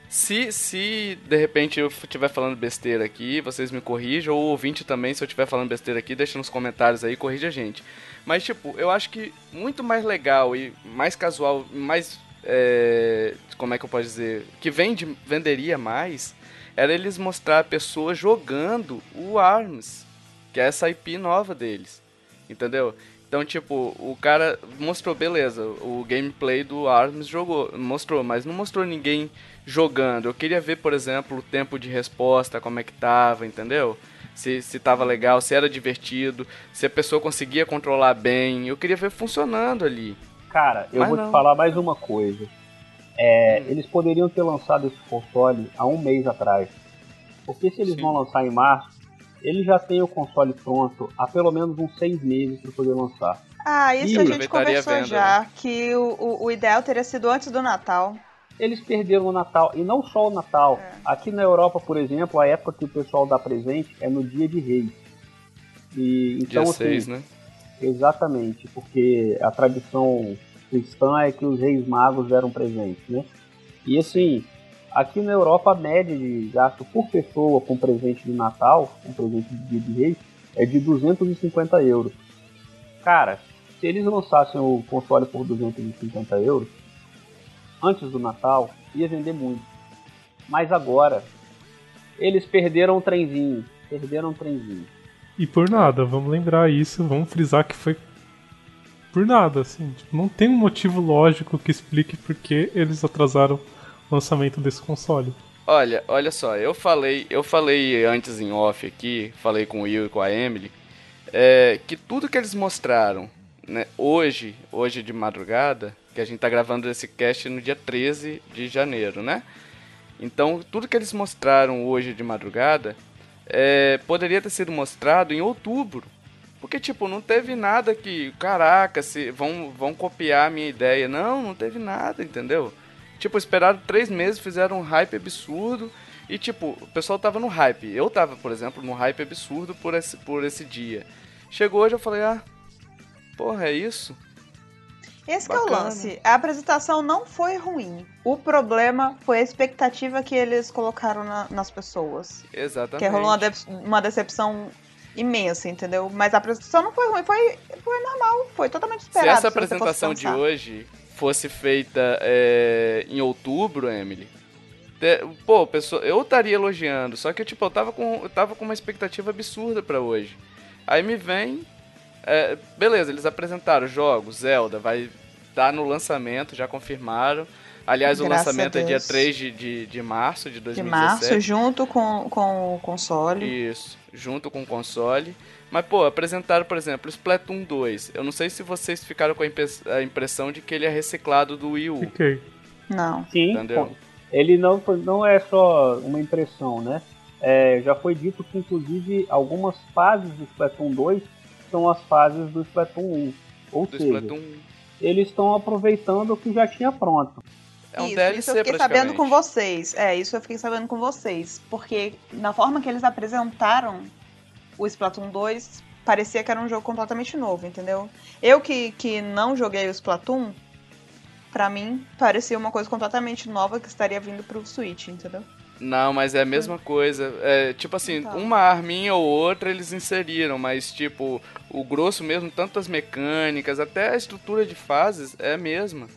Se, se de repente eu estiver falando besteira aqui, vocês me corrijam, ou o ouvinte também, se eu estiver falando besteira aqui, deixa nos comentários aí, corrija a gente. Mas, tipo, eu acho que muito mais legal e mais casual, mais. é, como é que eu posso dizer? Que vende, venderia mais, era eles mostrar pessoas jogando o ARMS, que é essa IP nova deles. Entendeu? Então, tipo, o cara mostrou, beleza, o gameplay do ARMS jogou, mostrou, mas não mostrou ninguém jogando. Eu queria ver, por exemplo, o tempo de resposta, como é que tava, entendeu? Se, se tava legal, se era divertido, se a pessoa conseguia controlar bem. Eu queria ver funcionando ali. Cara, eu Mas vou não. te falar mais uma coisa. É, Eles poderiam ter lançado esse console há um mês atrás. Porque se eles Sim. vão lançar em março, eles já têm o console pronto há pelo menos uns seis meses para poder lançar. Ah, isso Ih, a gente a conversou venda, já, que o, o, o ideal teria sido antes do Natal. Eles perderam o Natal, e não só o Natal. É. Aqui na Europa, por exemplo, a época que o pessoal dá presente é no dia de reis. E, então, Dia assim, 6, né? Exatamente, porque a tradição cristã é que os reis magos deram presente, né? E assim, aqui na Europa a média de gasto por pessoa com presente de Natal, com presente de dia de reis, é de 250 euros. Cara, se eles lançassem o console por 250 euros, antes do Natal, ia vender muito. Mas agora, eles perderam o trenzinho. Perderam o trenzinho. E por nada, vamos lembrar isso, vamos frisar que foi por nada, assim. Tipo, não tem um motivo lógico que explique por que eles atrasaram lançamento desse console. Olha, olha só, eu falei, eu falei antes em off aqui, falei com o Will e com a Emily, é, que tudo que eles mostraram, né, hoje, hoje de madrugada, que a gente tá gravando esse cast no dia 13 de janeiro, né? Então, tudo que eles mostraram hoje de madrugada é, poderia ter sido mostrado em outubro. Porque, tipo, não teve nada que, caraca, se vão, vão copiar a minha ideia. Não, não teve nada, entendeu? Tipo, esperaram três meses, fizeram um hype absurdo. E, tipo, o pessoal tava no hype. Eu tava, por exemplo, no hype absurdo por esse, por esse dia. Chegou hoje, eu falei, ah, porra, é isso? Esse que é o Bacana. lance. A apresentação não foi ruim. O problema foi a expectativa que eles colocaram na- nas pessoas. Exatamente. Que rolou uma, de- uma decepção imensa, entendeu? Mas a apresentação não foi ruim, foi, foi normal, foi totalmente Se esperado. essa você fosse apresentação de pensar. hoje fosse feita é, em outubro, Emily, pô, pessoa, eu estaria elogiando, só que tipo, eu tava com, eu tava com uma expectativa absurda para hoje. Aí me vem. É, beleza, eles apresentaram jogos, Zelda, vai estar tá no lançamento, já confirmaram. Aliás, Graças o lançamento é dia 3 de, de, de março de 2017. De março, junto com, com o console. Isso, junto com o console. Mas, pô, apresentaram, por exemplo, Splatoon 2. Eu não sei se vocês ficaram com a impressão de que ele é reciclado do Wii U. Fiquei. Não. Sim, Entendeu? ele não, não é só uma impressão, né? É, já foi dito que, inclusive, algumas fases do Splatoon 2 são as fases do Splatoon 1. Ou do seja, Splatoon... eles estão aproveitando o que já tinha pronto. É um isso, DLC, isso eu fiquei sabendo com vocês. É, isso eu fiquei sabendo com vocês. Porque na forma que eles apresentaram o Splatoon 2, parecia que era um jogo completamente novo, entendeu? Eu que, que não joguei o Splatoon, pra mim, parecia uma coisa completamente nova que estaria vindo pro Switch, entendeu? Não, mas é a mesma coisa. É, tipo assim, então. uma arminha ou outra eles inseriram, mas tipo, o grosso mesmo, tanto as mecânicas, até a estrutura de fases é a mesma.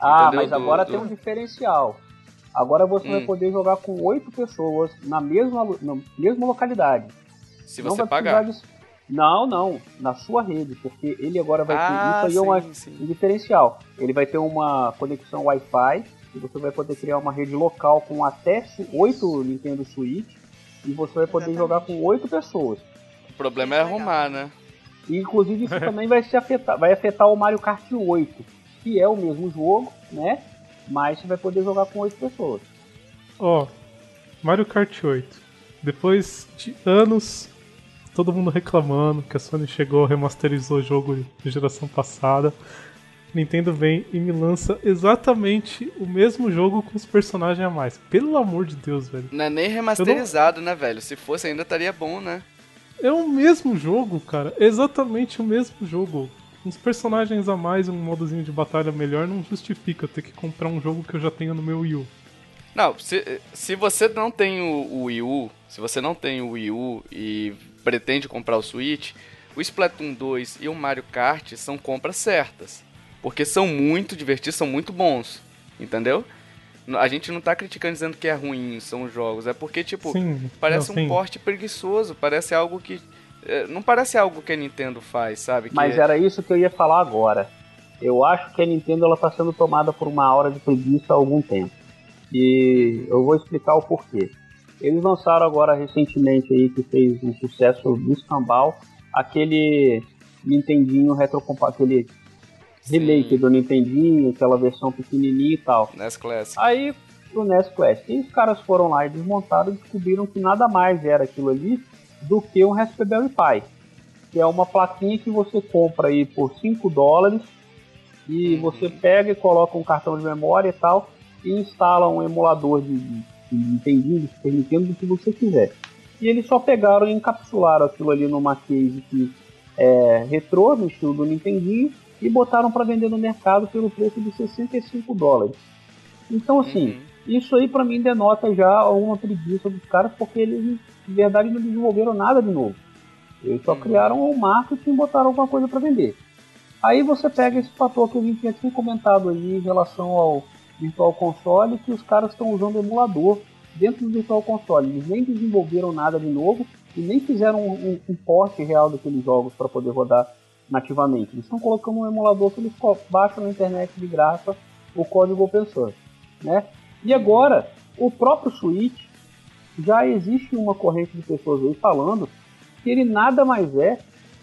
Ah, entendeu? mas agora do, tem um diferencial. Agora você hum. vai poder jogar com oito pessoas na mesma, na mesma localidade. Se você pagar. De... Não, não, na sua rede, porque ele agora vai ah, ter isso aí sim, é uma, um diferencial. Ele vai ter uma conexão Wi-Fi e você vai poder criar uma rede local com até oito Nintendo Switch e você vai poder Exatamente. jogar com oito pessoas. O problema é arrumar, né? E, inclusive isso também vai se afetar, vai afetar o Mario Kart 8, que é o mesmo jogo, né? Mas você vai poder jogar com oito pessoas. Ó, oh, Mario Kart 8. Depois de anos todo mundo reclamando que a Sony chegou, remasterizou o jogo de geração passada. Nintendo vem e me lança exatamente o mesmo jogo com os personagens a mais. Pelo amor de Deus, velho. Não é nem remasterizado, não... né, velho? Se fosse ainda estaria bom, né? É o mesmo jogo, cara. Exatamente o mesmo jogo. Uns personagens a mais e um modozinho de batalha melhor não justifica eu ter que comprar um jogo que eu já tenho no meu Wii U. Não, se, se você não tem o, o Wii U, se você não tem o Wii U e pretende comprar o Switch, o Splatoon 2 e o Mario Kart são compras certas. Porque são muito divertidos, são muito bons. Entendeu? A gente não tá criticando dizendo que é ruim, são os jogos. É porque, tipo, sim, parece não, um porte preguiçoso. Parece algo que. É, não parece algo que a Nintendo faz, sabe? Que Mas é... era isso que eu ia falar agora. Eu acho que a Nintendo ela tá sendo tomada por uma aura de preguiça há algum tempo. E eu vou explicar o porquê. Eles lançaram agora recentemente aí, que fez um sucesso do escambau, aquele Nintendinho retrocompatível, aquele remake do Nintendinho, aquela versão pequenininha e tal. NES Classic. Aí, o NES Classic. E os caras foram lá e desmontaram e descobriram que nada mais era aquilo ali do que um Raspberry Pi. Que é uma plaquinha que você compra aí por 5 dólares e uhum. você pega e coloca um cartão de memória e tal e instala um emulador de Nintendinho, Super Nintendo, do que você quiser. E eles só pegaram e encapsularam aquilo ali numa case que é retrô, no estilo do Nintendinho, e botaram para vender no mercado pelo preço de 65 dólares. Então, assim, uhum. isso aí para mim denota já alguma preguiça dos caras, porque eles, de verdade, não desenvolveram nada de novo. Eles só uhum. criaram um marketing e botaram alguma coisa para vender. Aí você pega esse fator que a gente tinha comentado ali em relação ao Virtual Console que os caras estão usando emulador dentro do Virtual Console. Eles nem desenvolveram nada de novo e nem fizeram um, um, um porte real daqueles jogos para poder rodar nativamente. Eles estão colocando um emulador que eles baixam na internet de graça o código open source. Né? E agora, o próprio Switch, já existe uma corrente de pessoas aí falando que ele nada mais é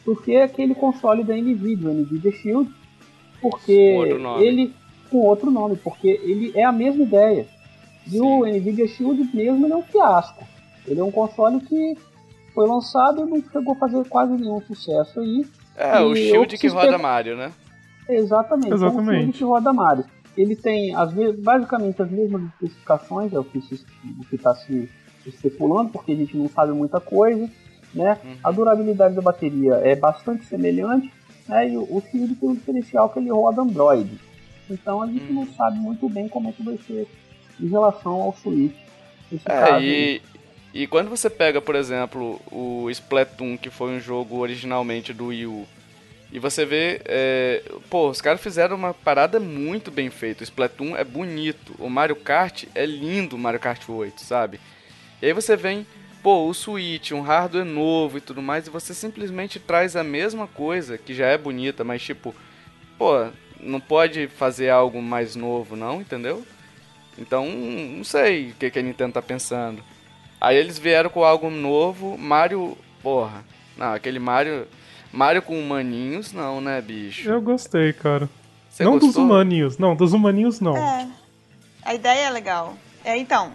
do que aquele console da NVIDIA, o NVIDIA Shield, porque ele com outro nome, porque ele é a mesma ideia. E Sim. o Nvidia Shield mesmo ele é um fiasco. Ele é um console que foi lançado e não chegou a fazer quase nenhum sucesso aí. É, o Shield que roda Mario, né? Exatamente, Exatamente. É um Shield que roda Mario. Ele tem as, basicamente as mesmas especificações, é o que está se especulando, porque a gente não sabe muita coisa. Né? Uhum. A durabilidade da bateria é bastante semelhante, né? e o, o Shield tem um diferencial que ele roda Android. Então a gente hum. não sabe muito bem como é que vai ser em relação ao Switch. É, e, e quando você pega, por exemplo, o Splatoon, que foi um jogo originalmente do Wii U, E você vê, é, pô, os caras fizeram uma parada muito bem feita. O Splatoon é bonito, o Mario Kart é lindo, o Mario Kart 8, sabe? E aí você vem, pô, o Switch, um hardware novo e tudo mais, e você simplesmente traz a mesma coisa, que já é bonita, mas tipo, pô, não pode fazer algo mais novo, não, entendeu? Então, não sei o que, que a Nintendo tá pensando. Aí eles vieram com algo novo, Mario, porra, não, aquele Mario Mario com humaninhos, não, né, bicho? Eu gostei, cara. Você não gostou? dos humaninhos, não, dos humaninhos não. É. A ideia é legal. É, então,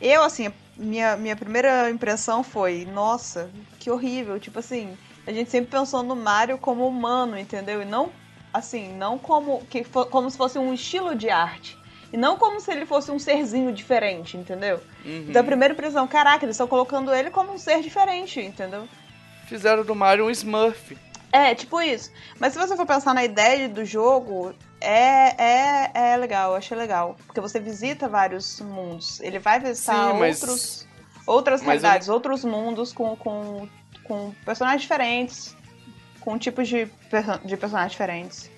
eu, assim, minha, minha primeira impressão foi, nossa, que horrível. Tipo assim, a gente sempre pensou no Mario como humano, entendeu? E não, assim, não como, que for, como se fosse um estilo de arte. E não como se ele fosse um serzinho diferente, entendeu? Uhum. Então a primeira impressão, caraca, eles estão colocando ele como um ser diferente, entendeu? fizeram do Mario um Smurf. É, tipo isso. Mas se você for pensar na ideia do jogo, é, é, é legal, eu achei legal. Porque você visita vários mundos. Ele vai visitar Sim, mas... outros, outras mas realidades, eu... outros mundos com, com, com personagens diferentes, com tipos de, de personagens diferentes.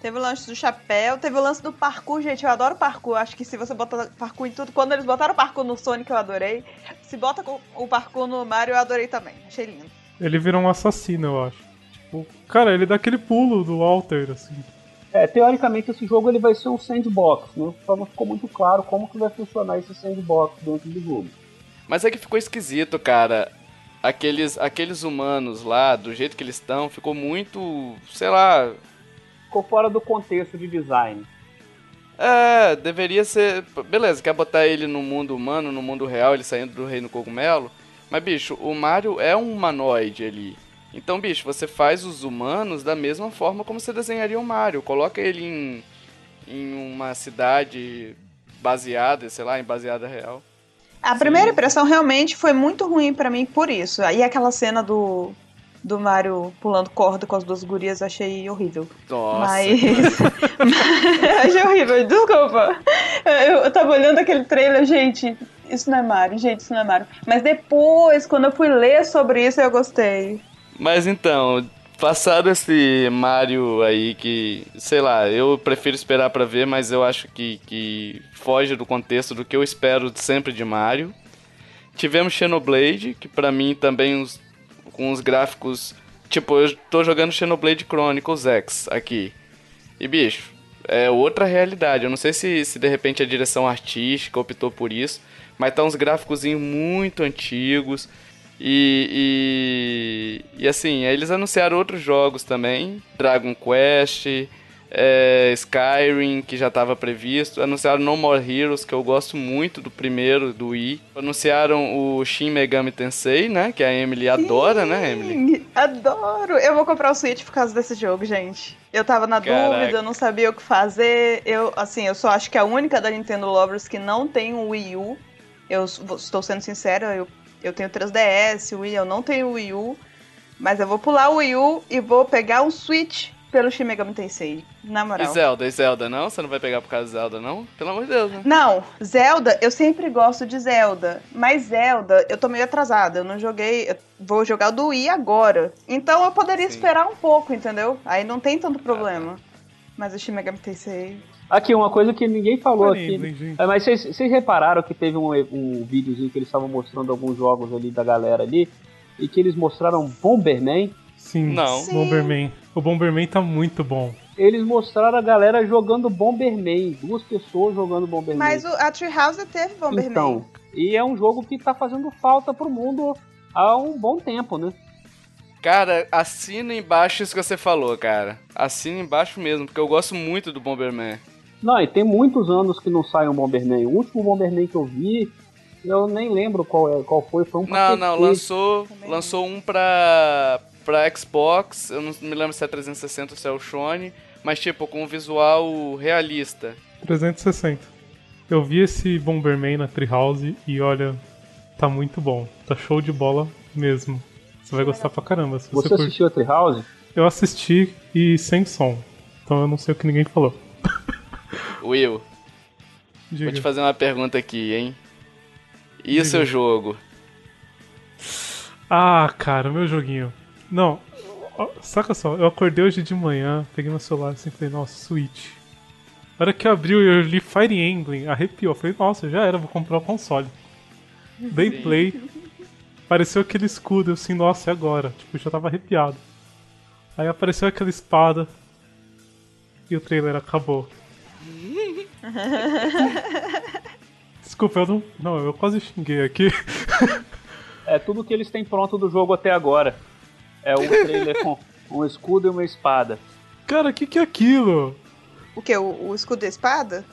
Teve o lance do chapéu, teve o lance do parkour, gente. Eu adoro parkour. Acho que se você botar parkour em tudo. Quando eles botaram parkour no Sonic, eu adorei. Se bota o parkour no Mario, eu adorei também. Achei lindo. Ele vira um assassino, eu acho. Tipo, cara, ele dá aquele pulo do Walter, assim. É, teoricamente esse jogo ele vai ser um sandbox, né? Só não ficou muito claro como que vai funcionar esse sandbox dentro do jogo. Mas é que ficou esquisito, cara. Aqueles, aqueles humanos lá, do jeito que eles estão, ficou muito, sei lá... Ficou fora do contexto de design. É, deveria ser... Beleza, quer botar ele no mundo humano, no mundo real, ele saindo do reino cogumelo mas, bicho, o Mario é um humanoide ali. Então, bicho, você faz os humanos da mesma forma como você desenharia o Mario. Coloca ele em, em uma cidade baseada, sei lá, em baseada real. A primeira impressão realmente foi muito ruim para mim por isso. Aí aquela cena do, do Mario pulando corda com as duas gurias, achei horrível. Nossa. Mas. achei horrível, desculpa. Eu, eu tava olhando aquele trailer, gente isso não é Mario, gente, isso não é Mario. Mas depois, quando eu fui ler sobre isso, eu gostei. Mas então, passado esse Mario aí que, sei lá, eu prefiro esperar para ver, mas eu acho que, que foge do contexto do que eu espero sempre de Mario. Tivemos Xenoblade, que para mim também uns, com os gráficos, tipo, eu tô jogando Xenoblade Chronicles X aqui. E bicho, é outra realidade. Eu não sei se, se de repente a direção artística optou por isso, mas tá uns gráficos muito antigos. E, e, e assim, eles anunciaram outros jogos também, Dragon Quest, é, Skyrim, que já estava previsto. Anunciaram No More Heroes, que eu gosto muito do primeiro, do Wii. Anunciaram o Shin Megami Tensei, né? Que a Emily Sim, adora, né, Emily? Adoro! Eu vou comprar o Switch por causa desse jogo, gente. Eu tava na Caraca. dúvida, eu não sabia o que fazer. Eu, assim, eu só acho que a única da Nintendo Lovers que não tem um Wii U eu estou sendo sincera, eu, eu tenho 3DS, Wii, eu não tenho Wii U, mas eu vou pular o Wii U e vou pegar um Switch pelo Shin Megami Tensei, na moral. E Zelda, e Zelda não? Você não vai pegar por causa de Zelda, não? Pelo amor de Deus, né? Não, Zelda, eu sempre gosto de Zelda, mas Zelda, eu tô meio atrasada, eu não joguei, eu vou jogar o do Wii agora. Então eu poderia Sim. esperar um pouco, entendeu? Aí não tem tanto problema. Ah. Mas o Shin Megami Tensei Aqui, uma coisa que ninguém falou aqui. É, mas vocês, repararam que teve um, um videozinho que eles estavam mostrando alguns jogos ali da galera ali e que eles mostraram Bomberman? Sim, não. Sim. Bomberman. O Bomberman tá muito bom. Eles mostraram a galera jogando Bomberman, duas pessoas jogando Bomberman. Mas o, a Treehouse teve Bomberman. Então, e é um jogo que tá fazendo falta pro mundo há um bom tempo, né? Cara, assina embaixo isso que você falou, cara. Assina embaixo mesmo, porque eu gosto muito do Bomberman. Não, e tem muitos anos que não sai um Bomberman. O último Bomberman que eu vi, eu nem lembro qual, é, qual foi. Foi um Não, não, lançou, lançou um pra, pra Xbox. Eu não me lembro se é 360 ou se é o Shone. Mas, tipo, com um visual realista. 360. Eu vi esse Bomberman na Treehouse e olha, tá muito bom. Tá show de bola mesmo. Você vai gostar pra caramba. Se você, você assistiu a Treehouse? Eu assisti e sem som. Então eu não sei o que ninguém falou. Will, Diga. vou te fazer uma pergunta aqui, hein? E o seu jogo? Ah, cara, meu joguinho. Não, Saca só, eu acordei hoje de manhã, peguei meu celular assim e falei, nossa, Switch. Na hora que abriu eu li Fire Emblem, arrepiou. Falei, nossa, já era, vou comprar o console. Dei Sim. play, apareceu aquele escudo, eu assim, nossa, e agora? Tipo, já tava arrepiado. Aí apareceu aquela espada e o trailer acabou. Desculpa, eu não. Não, eu quase xinguei aqui. É tudo que eles têm pronto do jogo até agora. É um trailer com um escudo e uma espada. Cara, o que, que é aquilo? O que? O, o escudo da espada?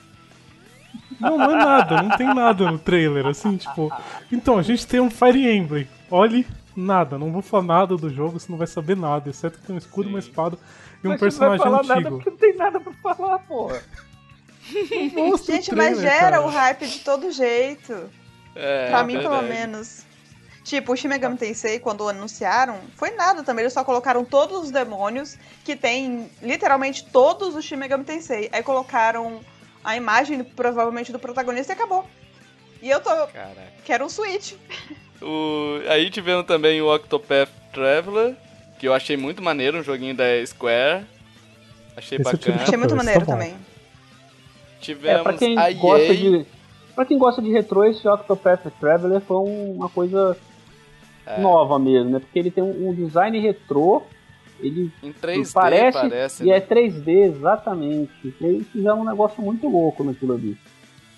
Não, não é nada, não tem nada no trailer, assim, tipo. Então, a gente tem um Fire Emblem. Olhe, nada, não vou falar nada do jogo, você não vai saber nada, exceto que tem um escudo, uma espada e um Mas você não vai personagem falar nada antigo. porque não tem nada pra falar, porra. Mostra o Gente, mas trailer, gera cara. o hype de todo jeito. É, pra mim, verdade. pelo menos. Tipo, o Shin Megami Tensei, quando anunciaram, foi nada também. Eles só colocaram todos os demônios, que tem literalmente todos os Shin Megami Tensei. Aí colocaram a imagem, provavelmente, do protagonista e acabou. E eu tô. Caraca. Quero um Switch. O... Aí tivemos também o Octopath Traveler, que eu achei muito maneiro, um joguinho da Square. Achei Esse bacana. Achei muito Esse tá maneiro também. É, Tivemos pra quem a gosta EA. de. Pra quem gosta de retrô, esse Octopath Traveler foi um- uma coisa É. nova mesmo, né? Porque ele tem um, um design retrô, ele Em 3D parece, parece, e né? é 3D, exatamente. Eles fizeram um negócio muito louco naquilo ali.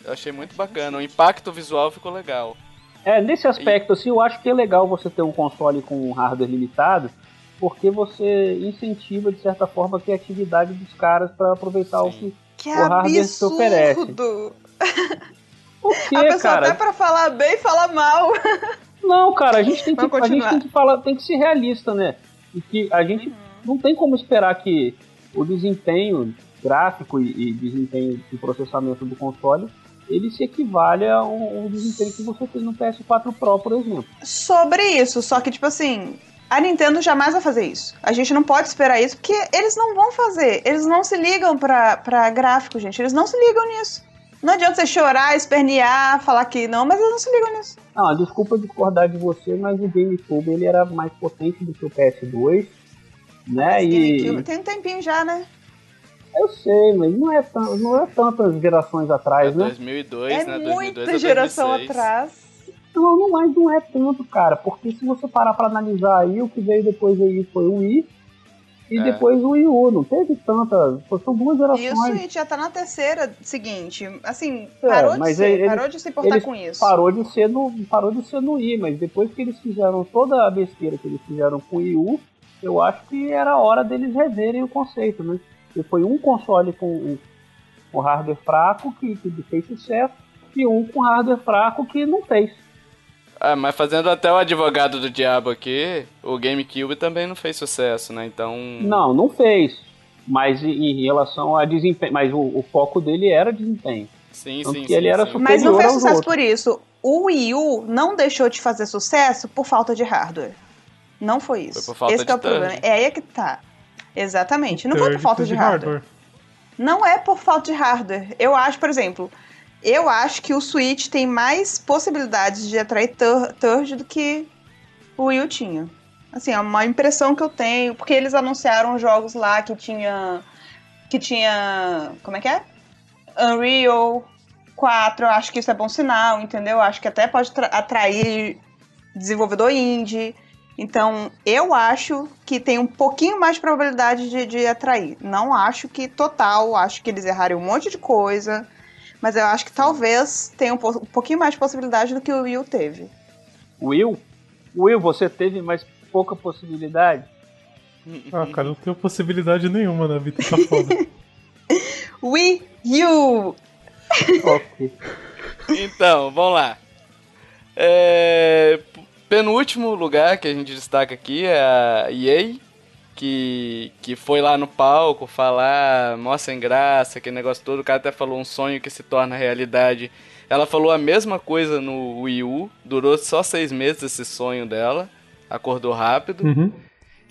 Eu achei muito bacana. O impacto visual ficou legal. É, nesse aspecto, assim, eu acho que é legal você ter um console com um hardware limitado, porque você incentiva, de certa forma, a criatividade dos caras pra aproveitar o Sim. que. Que O te oferece. absurdo! Por A quê, pessoa cara? até pra falar bem fala mal. Não, cara, a gente tem que, a gente tem que falar, tem que ser realista, né? E que a gente Uhum. não tem como esperar que o desempenho gráfico e, e desempenho de processamento do console ele se equivalha ao, ao desempenho que você tem no PS4 Pro, por exemplo. Sobre isso, só que, tipo assim, a Nintendo jamais vai fazer isso. A gente não pode esperar isso, porque eles não vão fazer. Eles não se ligam pra, pra gráfico, gente. Eles não se ligam nisso. Não adianta você chorar, espernear, falar que não, mas eles não se ligam nisso. Não, desculpa discordar de você, mas o GameCube ele era mais potente do que o PS2, né? E GameCube Tem um tempinho já, né? eu sei, mas não é, tão, não é tantas gerações É atrás, né? 2002, é né? 2002 muita geração 2006. atrás. Não, não, mas não é tanto, cara, porque se você parar pra analisar aí, o que veio depois aí foi o Wii e É. depois o Wii U, não teve tanta, são duas E o gerações. Switch já tá na terceira seguinte. Assim, É, parou de mas ser, ele- parou de se importar com isso. Parou de ser no, parou de ser no Wii, mas depois que eles fizeram toda a besteira que eles fizeram com o Wii U, eu acho que era hora deles reverem o conceito, né? Porque foi um console com um, um hardware fraco que, que fez sucesso e um com hardware fraco que não fez. Ah, mas fazendo até o advogado do diabo aqui, o GameCube também não fez sucesso, né? Então. Não, não fez. Mas em- relação a desempenho, mas o, o foco dele era desempenho. Sim, Tanto sim, que sim. ele era sim. Mas não fez sucesso outros. por isso. O Wii U não deixou de fazer sucesso por falta de hardware. Não foi isso. Foi por falta Esse que é o de problema. É aí que tá. Exatamente. Não foi por falta precisa de hardware. Não é por falta de hardware. Eu acho, por exemplo, eu acho que o Switch tem mais possibilidades de atrair tur- Turd do que o Wii tinha. Assim, é uma impressão que eu tenho, porque eles anunciaram jogos lá que tinha que tinha, como é que é? Unreal 4, eu acho que isso é bom sinal, entendeu? Eu acho que até pode tra- atrair desenvolvedor indie. Então, eu acho que tem um pouquinho mais de probabilidade de, de atrair. Não acho que total, acho que eles erraram um monte de coisa. Mas eu acho que talvez tenha um, po- um pouquinho mais de possibilidade do que o Will teve. Will, Will, você teve mais pouca possibilidade? Ah, cara, não tenho possibilidade nenhuma na vida, tá foda. Wii U! ok. Então, vamos lá. É, penúltimo lugar que a gente destaca aqui é a EA, que, que foi lá no palco falar, mó sem graça, aquele negócio todo. O cara até falou um sonho que se torna realidade. Ela falou a mesma coisa no Wii U, durou só seis meses esse sonho dela, acordou rápido. Uhum.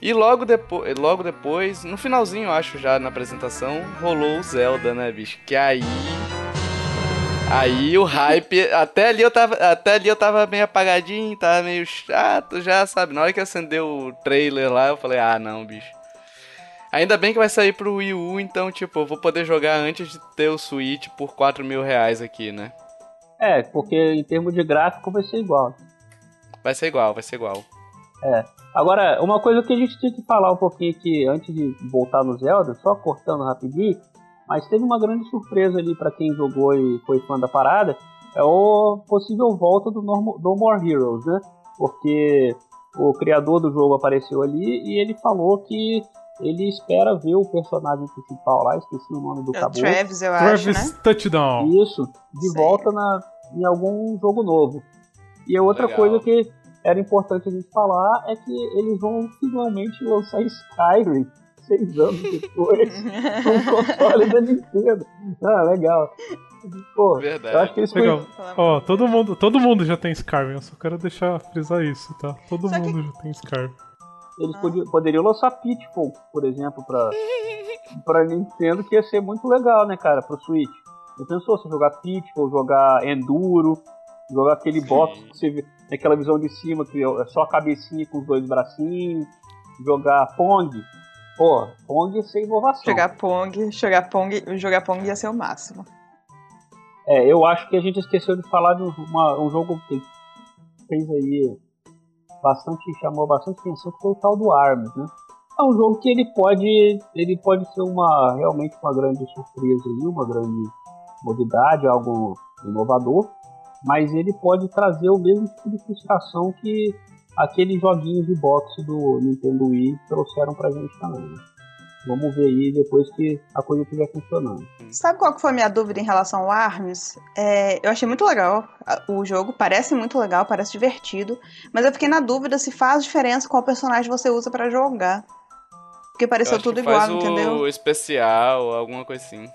E logo, depo logo depois, no finalzinho, acho já na apresentação, rolou o Zelda, né, bicho? Que aí. Aí o hype, até ali eu tava, até ali eu tava meio apagadinho, tava meio chato já, sabe? Na hora que acendeu o trailer lá, eu falei: "Ah, não, bicho". Ainda bem que vai sair pro Wii U, então, tipo, eu vou poder jogar antes de ter o Switch por 4 mil reais aqui, né? É, porque em termos de gráfico vai ser igual. Vai ser igual, vai ser igual. É. Agora, uma coisa que a gente tinha que falar um pouquinho aqui antes de voltar no Zelda, só cortando rapidinho, mas teve uma grande surpresa ali para quem jogou e foi fã da parada, é o possível volta do No, More Heroes, né? Porque o criador do jogo apareceu ali e ele falou que ele espera ver o personagem principal lá, esqueci o nome do É o caboclo. Travis, eu Travis acho, né? Touchdown. Isso, de Sei. volta na, em algum jogo novo. E a outra Legal. coisa que era importante a gente falar é que eles vão finalmente lançar Skyrim seis anos depois no console da Nintendo. Ah, legal. Pô, Verdade. eu acho que foi- Legal. Ó, todo mundo, todo mundo já tem Skyrim, eu só quero deixar frisar isso, tá? Todo Só que- mundo já tem Skyrim. eles Ah. podi- poderiam lançar Pitfall, por exemplo, pra, pra Nintendo, que ia ser muito legal, né, cara, pro Switch. Já pensou você jogar Pitfall, jogar Enduro, jogar aquele box que você vê, aquela visão de cima que é só a cabecinha com os dois bracinhos, jogar Pong. Pô, Pong ia ser inovação. Jogar Pong, jogar Pong, jogar Pong ia ser o máximo. É, eu acho que a gente esqueceu de falar de um, uma- um jogo que fez aí bastante, chamou bastante atenção, que foi o tal do Arms, né? É um jogo que ele pode, ele pode ser uma realmente uma grande surpresa aí, uma grande novidade, algo inovador, mas ele pode trazer o mesmo tipo de frustração que aqueles joguinhos de boxe do Nintendo Wii trouxeram pra gente também. Né? Vamos ver aí depois que a coisa estiver funcionando. Sabe qual que foi a minha dúvida em relação ao ARMS? É, eu achei muito legal o jogo, parece muito legal, parece divertido, mas eu fiquei na dúvida se faz diferença qual personagem você usa pra jogar. Porque Eu pareceu tudo que igual, faz entendeu? o especial, alguma coisa assim.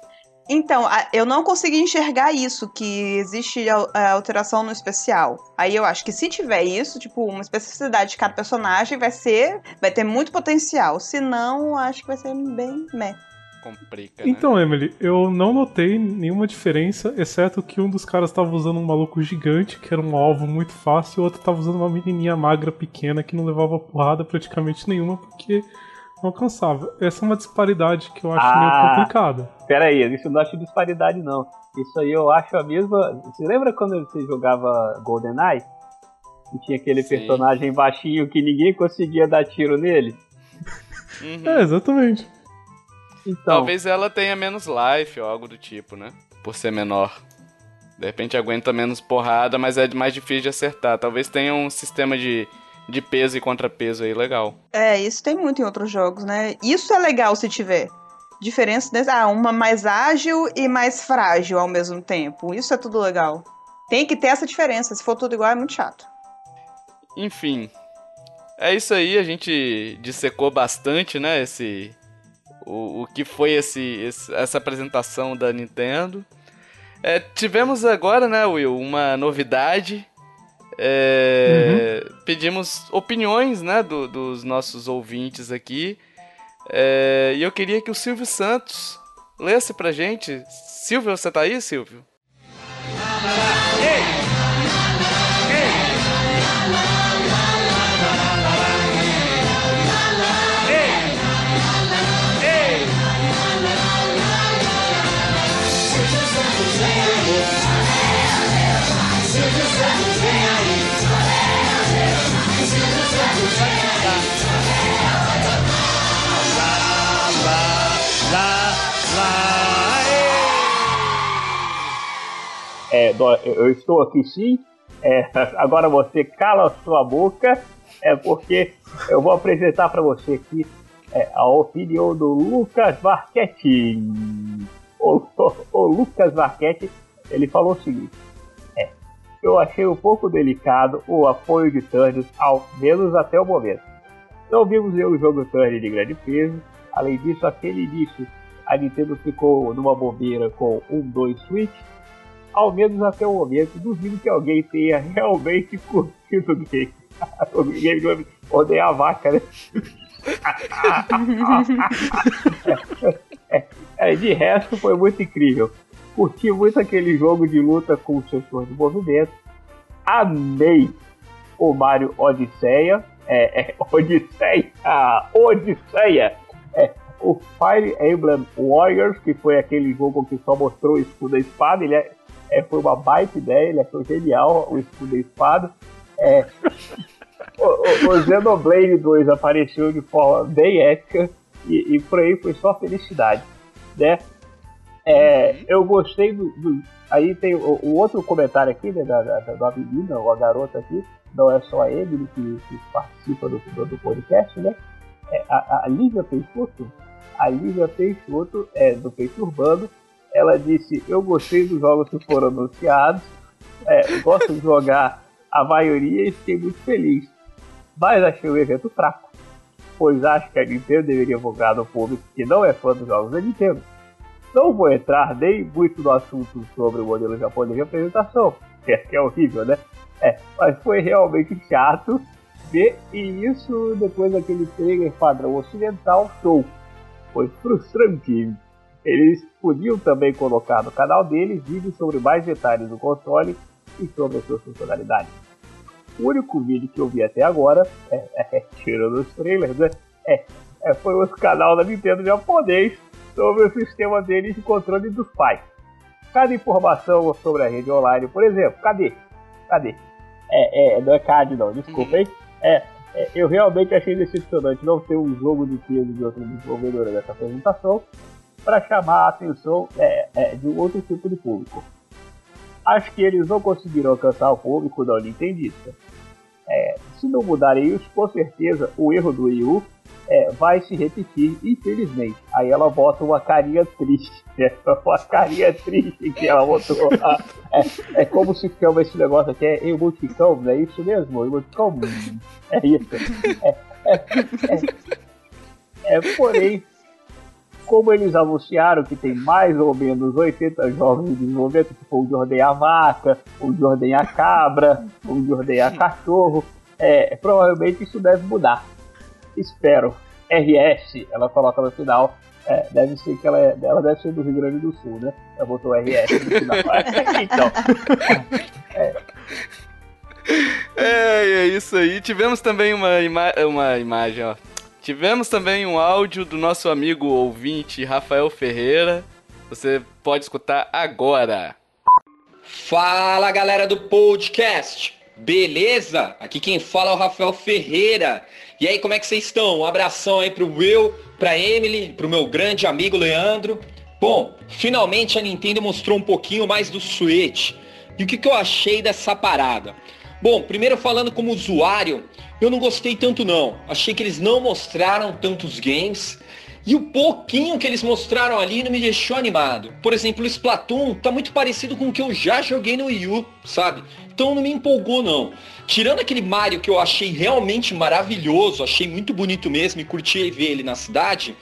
Então, eu não consegui enxergar isso, que existe alteração no especial. Aí eu acho que se tiver isso, tipo, uma especificidade de cada personagem, vai ser. Vai ter muito potencial. Se não, acho que vai ser bem meh. Complica, né? Então, Emily, eu não notei nenhuma diferença, exceto que um dos caras tava usando um maluco gigante, que era um alvo muito fácil, e o outro tava usando uma menininha magra pequena que não levava porrada praticamente nenhuma porque não alcançava. Essa é uma disparidade que eu acho Ah. meio complicada. Pera aí, isso eu não acho disparidade não. Isso aí eu acho a mesma. Você lembra quando você jogava GoldenEye? E tinha aquele Sim. personagem baixinho que ninguém conseguia dar tiro nele? Uhum. É, exatamente. Então, Talvez ela tenha menos life ou algo do tipo, né? Por ser menor. De repente aguenta menos porrada, mas é mais difícil de acertar. Talvez tenha um sistema de, de peso e contrapeso aí legal. É, isso tem muito em outros jogos, né? Isso é legal se tiver. Diferença. Ah, uma mais ágil e mais frágil ao mesmo tempo. Isso é tudo legal. Tem que ter essa diferença. Se for tudo igual, é muito chato. Enfim. É isso aí, a gente dissecou bastante, né? Esse. O, o que foi esse, esse- essa apresentação da Nintendo. É, tivemos agora, né, Will, uma novidade. É, Pedimos opiniões, né, do- dos nossos ouvintes aqui. É, e eu queria que o Silvio Santos lesse pra gente. Silvio, você tá aí, Silvio? Eu estou aqui sim. É, agora você cala a sua boca, é porque eu vou apresentar para você aqui é, a opinião do Lucas Marchetti. O, o- o Lucas Marchetti, ele falou o seguinte: é, eu achei um pouco delicado o apoio de Turner, ao menos até o momento. Não vimos nenhum jogo Turner de grande peso. Além disso, aquele início, a Nintendo ficou numa bobeira com um, dois Switch ao menos até o momento, duvido que alguém tenha realmente curtido o game. o game do odeia a vaca, né? é, de resto, foi muito incrível. Curti muito aquele jogo de luta com o sensor de movimento. Amei o Mario Odisseia. É, é Odisseia! Odisseia! É, o Fire Emblem Warriors, que foi aquele jogo que só mostrou escudo e espada. Ele é, é, foi uma baita ideia, ele achou genial o escudo e espada. É, o, o, o Xenoblade 2 apareceu de forma bem épica e, e por aí foi só felicidade, né? É, uhum. eu gostei do, do, Aí tem o, o, outro comentário aqui, né, da, da, da menina, ou a garota aqui, não é só a Emily que, que participa do, do, do, podcast, né? É, a, a Lívia Peixoto, a Lívia Peixoto, é, do Peixe Urbano, ela disse: Eu gostei dos jogos que foram anunciados, é, gosto de jogar a maioria e fiquei muito feliz, mas achei o evento fraco, pois acho que a Nintendo deveria focar no público que não é fã dos jogos da Nintendo não vou entrar nem muito no assunto sobre o modelo japonês de apresentação, que é, é horrível, né? É, mas foi realmente chato ver e isso depois daquele trailer padrão ocidental show. Foi frustrante. Eles podiam também colocar no canal deles vídeos sobre mais detalhes do console e sobre as suas funcionalidades. O único vídeo que eu vi até agora, é, é, tirando os trailers, né? É, é, foi o canal da Nintendo japonês sobre o sistema deles de controle dos pais. Cada informação sobre a rede online, por exemplo, cadê? Cadê? É, é, não é CAD não, desculpa, hein? É, é, eu realmente achei decepcionante não ter um jogo de peso de outra desenvolvedora dessa apresentação para chamar a atenção é, é, de um outro tipo de público. Acho que eles não conseguiram alcançar o público da Nintendista. É, se não mudarem isso, com certeza o erro do Wii U é, vai se repetir, infelizmente. Aí ela bota uma carinha triste, né? uma carinha triste que ela botou. É, é como se chama esse negócio aqui, é emoticão, não é isso mesmo? Emoticão, é isso. É, é, é, é, porém, como eles anunciaram que tem mais ou menos 80 jogos de desenvolvimento, tipo o de ordenhar vaca, o de ordenhar cabra, o de ordenhar cachorro, é, provavelmente isso deve mudar espero. RS, ela coloca no final. É, deve ser que ela, é, ela deve ser do Rio Grande do Sul, né? Ela botou RS no final. então. É. É, é isso aí. Tivemos também uma, ima uma imagem, ó. Tivemos também um áudio do nosso amigo ouvinte Rafael Ferreira. Você pode escutar agora. Fala galera do podcast, beleza? Aqui quem fala é o Rafael Ferreira. E aí, como é que vocês estão? Um abração aí pro Will, pra Emily, pro meu grande amigo Leandro. Bom, finalmente a Nintendo mostrou um pouquinho mais do Switch. E o que, que eu achei dessa parada? Bom, primeiro falando como usuário, eu não gostei tanto não. Achei que eles não mostraram tantos games. E o pouquinho que eles mostraram ali não me deixou animado. Por exemplo, o Splatoon tá muito parecido com o que eu já joguei no Wii U, sabe? Então não me empolgou não. Tirando aquele Mario que eu achei realmente maravilhoso, achei muito bonito mesmo e curti ver ele na cidade,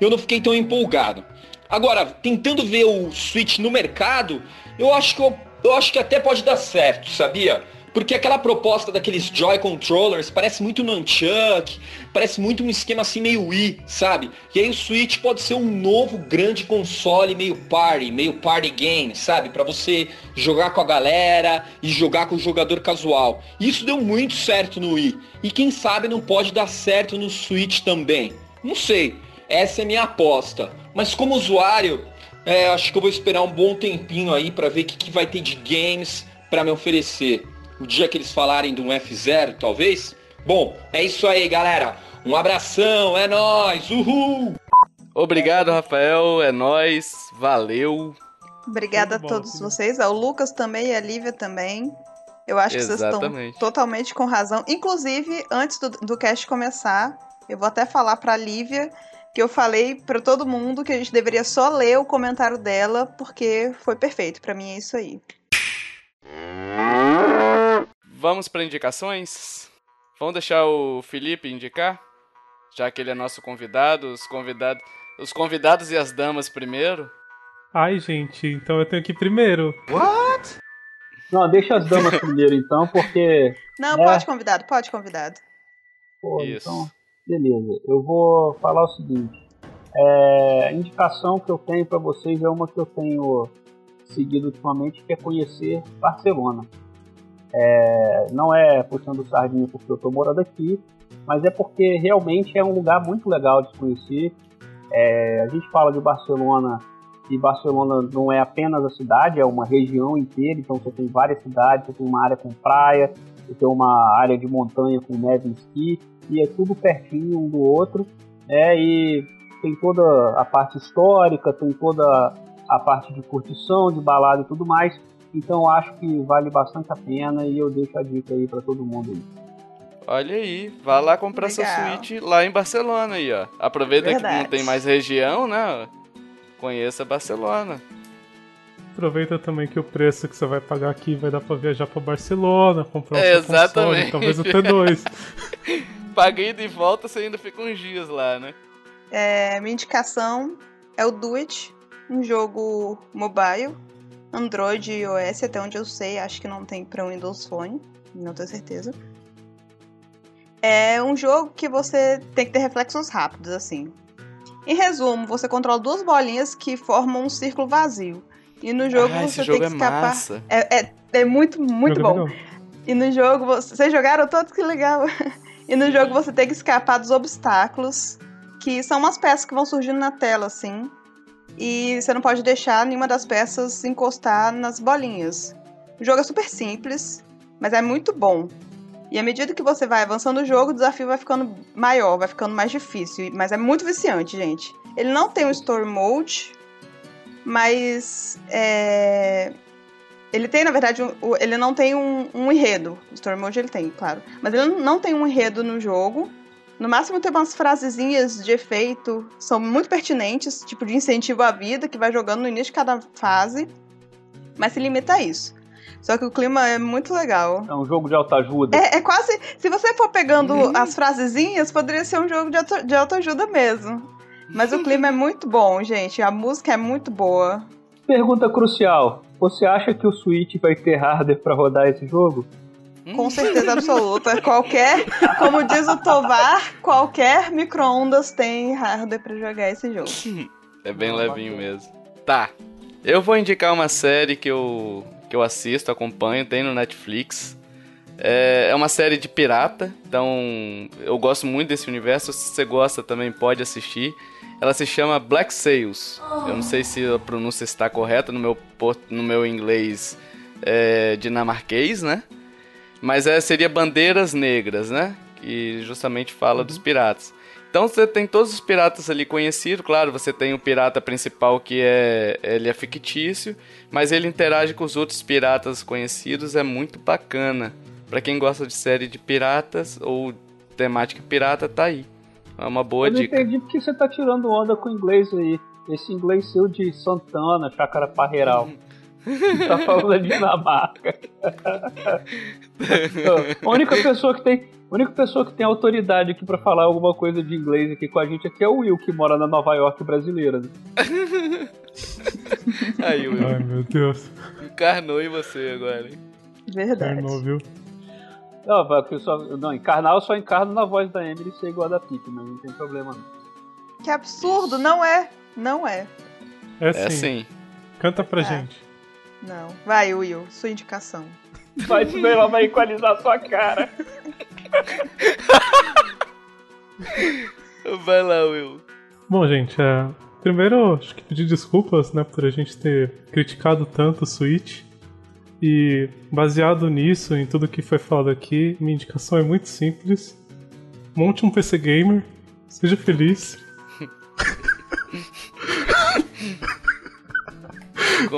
eu não fiquei tão empolgado. Agora, tentando ver o Switch no mercado, eu acho que eu, eu acho que até pode dar certo, sabia? Porque aquela proposta daqueles Joy Controllers parece muito Nunchuck, parece muito um esquema assim meio Wii, sabe? E aí o Switch pode ser um novo grande console meio party, meio party game, sabe? Para você jogar com a galera e jogar com o jogador casual. Isso deu muito certo no Wii. E quem sabe não pode dar certo no Switch também. Não sei. Essa é minha aposta. Mas como usuário, é, acho que eu vou esperar um bom tempinho aí para ver o que, que vai ter de games para me oferecer o dia que eles falarem de um F0, talvez. Bom, é isso aí, galera. Um abração, é nós, uhul! Obrigado, Rafael, é nós, valeu. Obrigada a todos vocês, ao Lucas também e a Lívia também. Eu acho Exatamente. que vocês estão totalmente com razão. Inclusive, antes do, do cast começar, eu vou até falar para a Lívia que eu falei para todo mundo que a gente deveria só ler o comentário dela, porque foi perfeito. Para mim é isso aí. Vamos para indicações? Vamos deixar o Felipe indicar? Já que ele é nosso convidado, os convidados, os convidados e as damas primeiro. Ai, gente, então eu tenho que ir primeiro. What? Não, deixa as damas primeiro então, porque. Não, é... pode convidado, pode convidado. Pô, Isso. Então, beleza. Eu vou falar o seguinte. É, a indicação que eu tenho para vocês é uma que eu tenho seguido ultimamente, que é conhecer Barcelona. É, não é puxando sardinha porque eu estou morando aqui, mas é porque realmente é um lugar muito legal de se conhecer. É, a gente fala de Barcelona e Barcelona não é apenas a cidade, é uma região inteira, então você tem várias cidades, você tem uma área com praia, você tem uma área de montanha com neve e esqui, e é tudo pertinho um do outro, é, e tem toda a parte histórica, tem toda a parte de curtição, de balada e tudo mais. Então acho que vale bastante a pena e eu deixo a dica aí para todo mundo aí. Olha aí, vá lá comprar Legal. sua suíte lá em Barcelona aí, ó. Aproveita Verdade. que não tem mais região, né? Conheça Barcelona. Aproveita também que o preço que você vai pagar aqui vai dar pra viajar pra Barcelona, comprar um é, Exatamente. Console, talvez o T2. Paguei de volta, você ainda fica uns dias lá, né? É, minha indicação é o Do It, um jogo mobile, Android e iOS, até onde eu sei, acho que não tem para Windows Phone, não tenho certeza. É um jogo que você tem que ter reflexos rápidos, assim. Em resumo, você controla duas bolinhas que formam um círculo vazio. E no jogo ah, você tem que é escapar. É, é, é, muito, muito bom. E no jogo, vocês jogaram todos que legal. e no jogo você tem que escapar dos obstáculos, que são umas peças que vão surgindo na tela, assim. E você não pode deixar nenhuma das peças encostar nas bolinhas. O jogo é super simples, mas é muito bom. E à medida que você vai avançando o jogo, o desafio vai ficando maior, vai ficando mais difícil. Mas é muito viciante, gente. Ele não tem um Story Mode, mas é... ele tem, na verdade, um, ele não tem um, um enredo. O Story Mode ele tem, claro. Mas ele não tem um enredo no jogo. No máximo tem umas frasezinhas de efeito, são muito pertinentes, tipo de incentivo à vida, que vai jogando no início de cada fase. Mas se limita a isso. Só que o clima é muito legal. É um jogo de autoajuda. É, é quase. Se você for pegando uhum. as frasezinhas, poderia ser um jogo de, auto, de autoajuda mesmo. Mas o clima é muito bom, gente. A música é muito boa. Pergunta crucial: Você acha que o Switch vai ter hardware para rodar esse jogo? Com certeza absoluta. Qualquer, como diz o Tovar, qualquer micro-ondas tem hardware para jogar esse jogo. É bem levinho mesmo. Tá. Eu vou indicar uma série que eu que eu assisto, acompanho, tem no Netflix. É, é uma série de pirata, então eu gosto muito desse universo. Se você gosta também pode assistir. Ela se chama Black Sails. Eu não sei se a pronúncia está correta no meu, no meu inglês é, dinamarquês, né? Mas é, seria Bandeiras Negras, né? Que justamente fala uhum. dos piratas. Então você tem todos os piratas ali conhecidos, claro, você tem o pirata principal que é ele é fictício, mas ele interage com os outros piratas conhecidos, é muito bacana. Para quem gosta de série de piratas ou temática pirata, tá aí. É uma boa Eu dica. Eu entendi porque você tá tirando onda com o inglês aí. Esse inglês seu de Santana, Chácara Parreiral. tá falando da Dinamarca. a única pessoa que tem a única pessoa que tem autoridade aqui para falar alguma coisa de inglês aqui com a gente aqui é o Will, que mora na Nova York brasileira. Né? Aí, Will. Ai, meu Deus. Encarnou em você agora, hein? Verdade. Encarnou, viu? Não, pessoal, não, encarnar eu só encarno na voz da Emily ser igual a da Pip, mas não tem problema não. Que absurdo, não é. Não é. É sim. É sim. Canta pra é. gente. Não. Vai, Will, sua indicação. Vai, ela vai equalizar sua cara. Vai lá, Will. Bom, gente, é, primeiro acho que pedir desculpas, né, por a gente ter criticado tanto o Switch. E baseado nisso, em tudo que foi falado aqui, minha indicação é muito simples. Monte um PC gamer, seja feliz.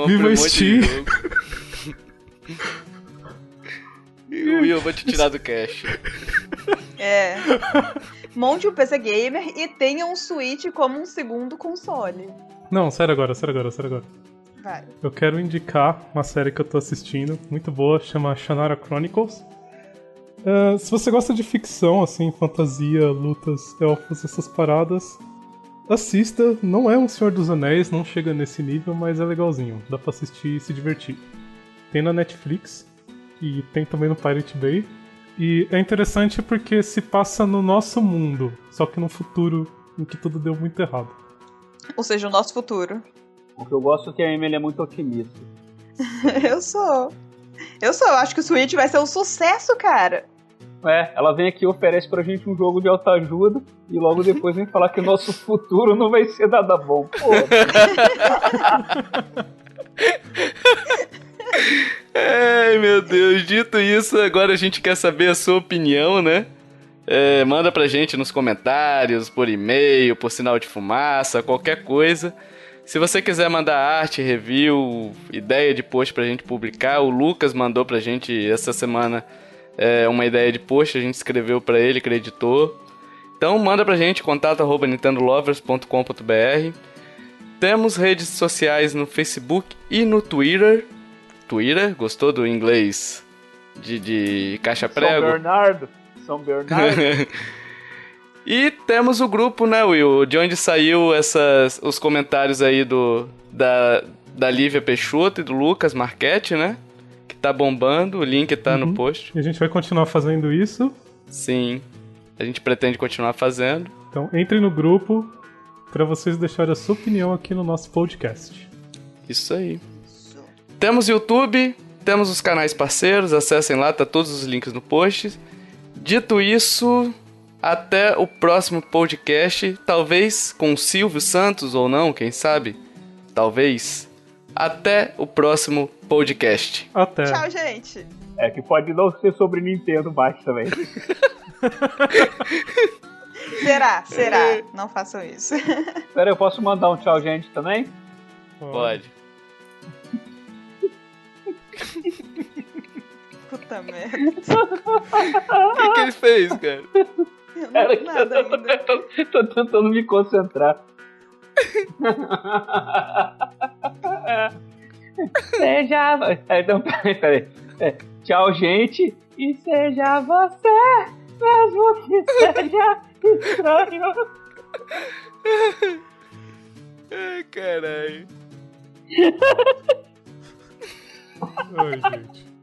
Viva um Steam. Will, eu vou te tirar do cash. É. Monte um PC gamer e tenha um Switch como um segundo console. Não, sério agora, sério agora, sério agora. Vai. Eu quero indicar uma série que eu tô assistindo, muito boa, chama Shannara Chronicles. Uh, se você gosta de ficção, assim, fantasia, lutas, elfos, essas paradas, assista. Não é um Senhor dos Anéis, não chega nesse nível, mas é legalzinho. Dá pra assistir e se divertir. Tem na Netflix e tem também no Pirate Bay. E é interessante porque se passa no nosso mundo, só que no futuro em que tudo deu muito errado. Ou seja, o nosso futuro. O que eu gosto é que a Emily é muito otimista. eu sou. Eu sou, eu acho que o Switch vai ser um sucesso, cara. É, ela vem aqui e oferece pra gente um jogo de autoajuda e logo depois vem falar que o nosso futuro não vai ser nada bom. Porra. Ai, meu Deus. Dito isso, agora a gente quer saber a sua opinião, né? É, manda pra gente nos comentários, por e-mail, por sinal de fumaça, qualquer coisa. Se você quiser mandar arte, review, ideia de post pra gente publicar, o Lucas mandou pra gente essa semana é, uma ideia de post, a gente escreveu pra ele, acreditou. Então manda pra gente, contato arroba nintendolovers.com.br. Temos redes sociais no Facebook e no Twitter. Twitter, gostou do inglês de, de caixa São prego? Bernardo. São Bernardo. E temos o grupo, né, Will? De onde saiu essas, os comentários aí do da, da Lívia Peixoto e do Lucas Marchetti, né? Tá bombando, o link tá Uhum. no post. E a gente vai continuar fazendo isso. Sim, a gente pretende continuar fazendo. Então entre no grupo para vocês deixarem a sua opinião aqui no nosso podcast. Isso aí. Temos YouTube, temos os canais parceiros, acessem lá, tá todos os links no post. Dito isso, até o próximo podcast, talvez com o Silvio Santos ou não, quem sabe? Talvez. Até o próximo podcast. Até. Tchau, gente. É que pode não ser sobre Nintendo mais também. Será? Será? Não façam isso. Pera, eu posso mandar um tchau, gente, também? Pode. Puta merda. O que, que ele fez, cara? Eu não nada eu tô, ainda. tô- tô tentando me concentrar. seja. Então, peraí, peraí. É, tchau, gente. E seja você, mesmo que seja estranho. Ai, caralho. Ai, gente.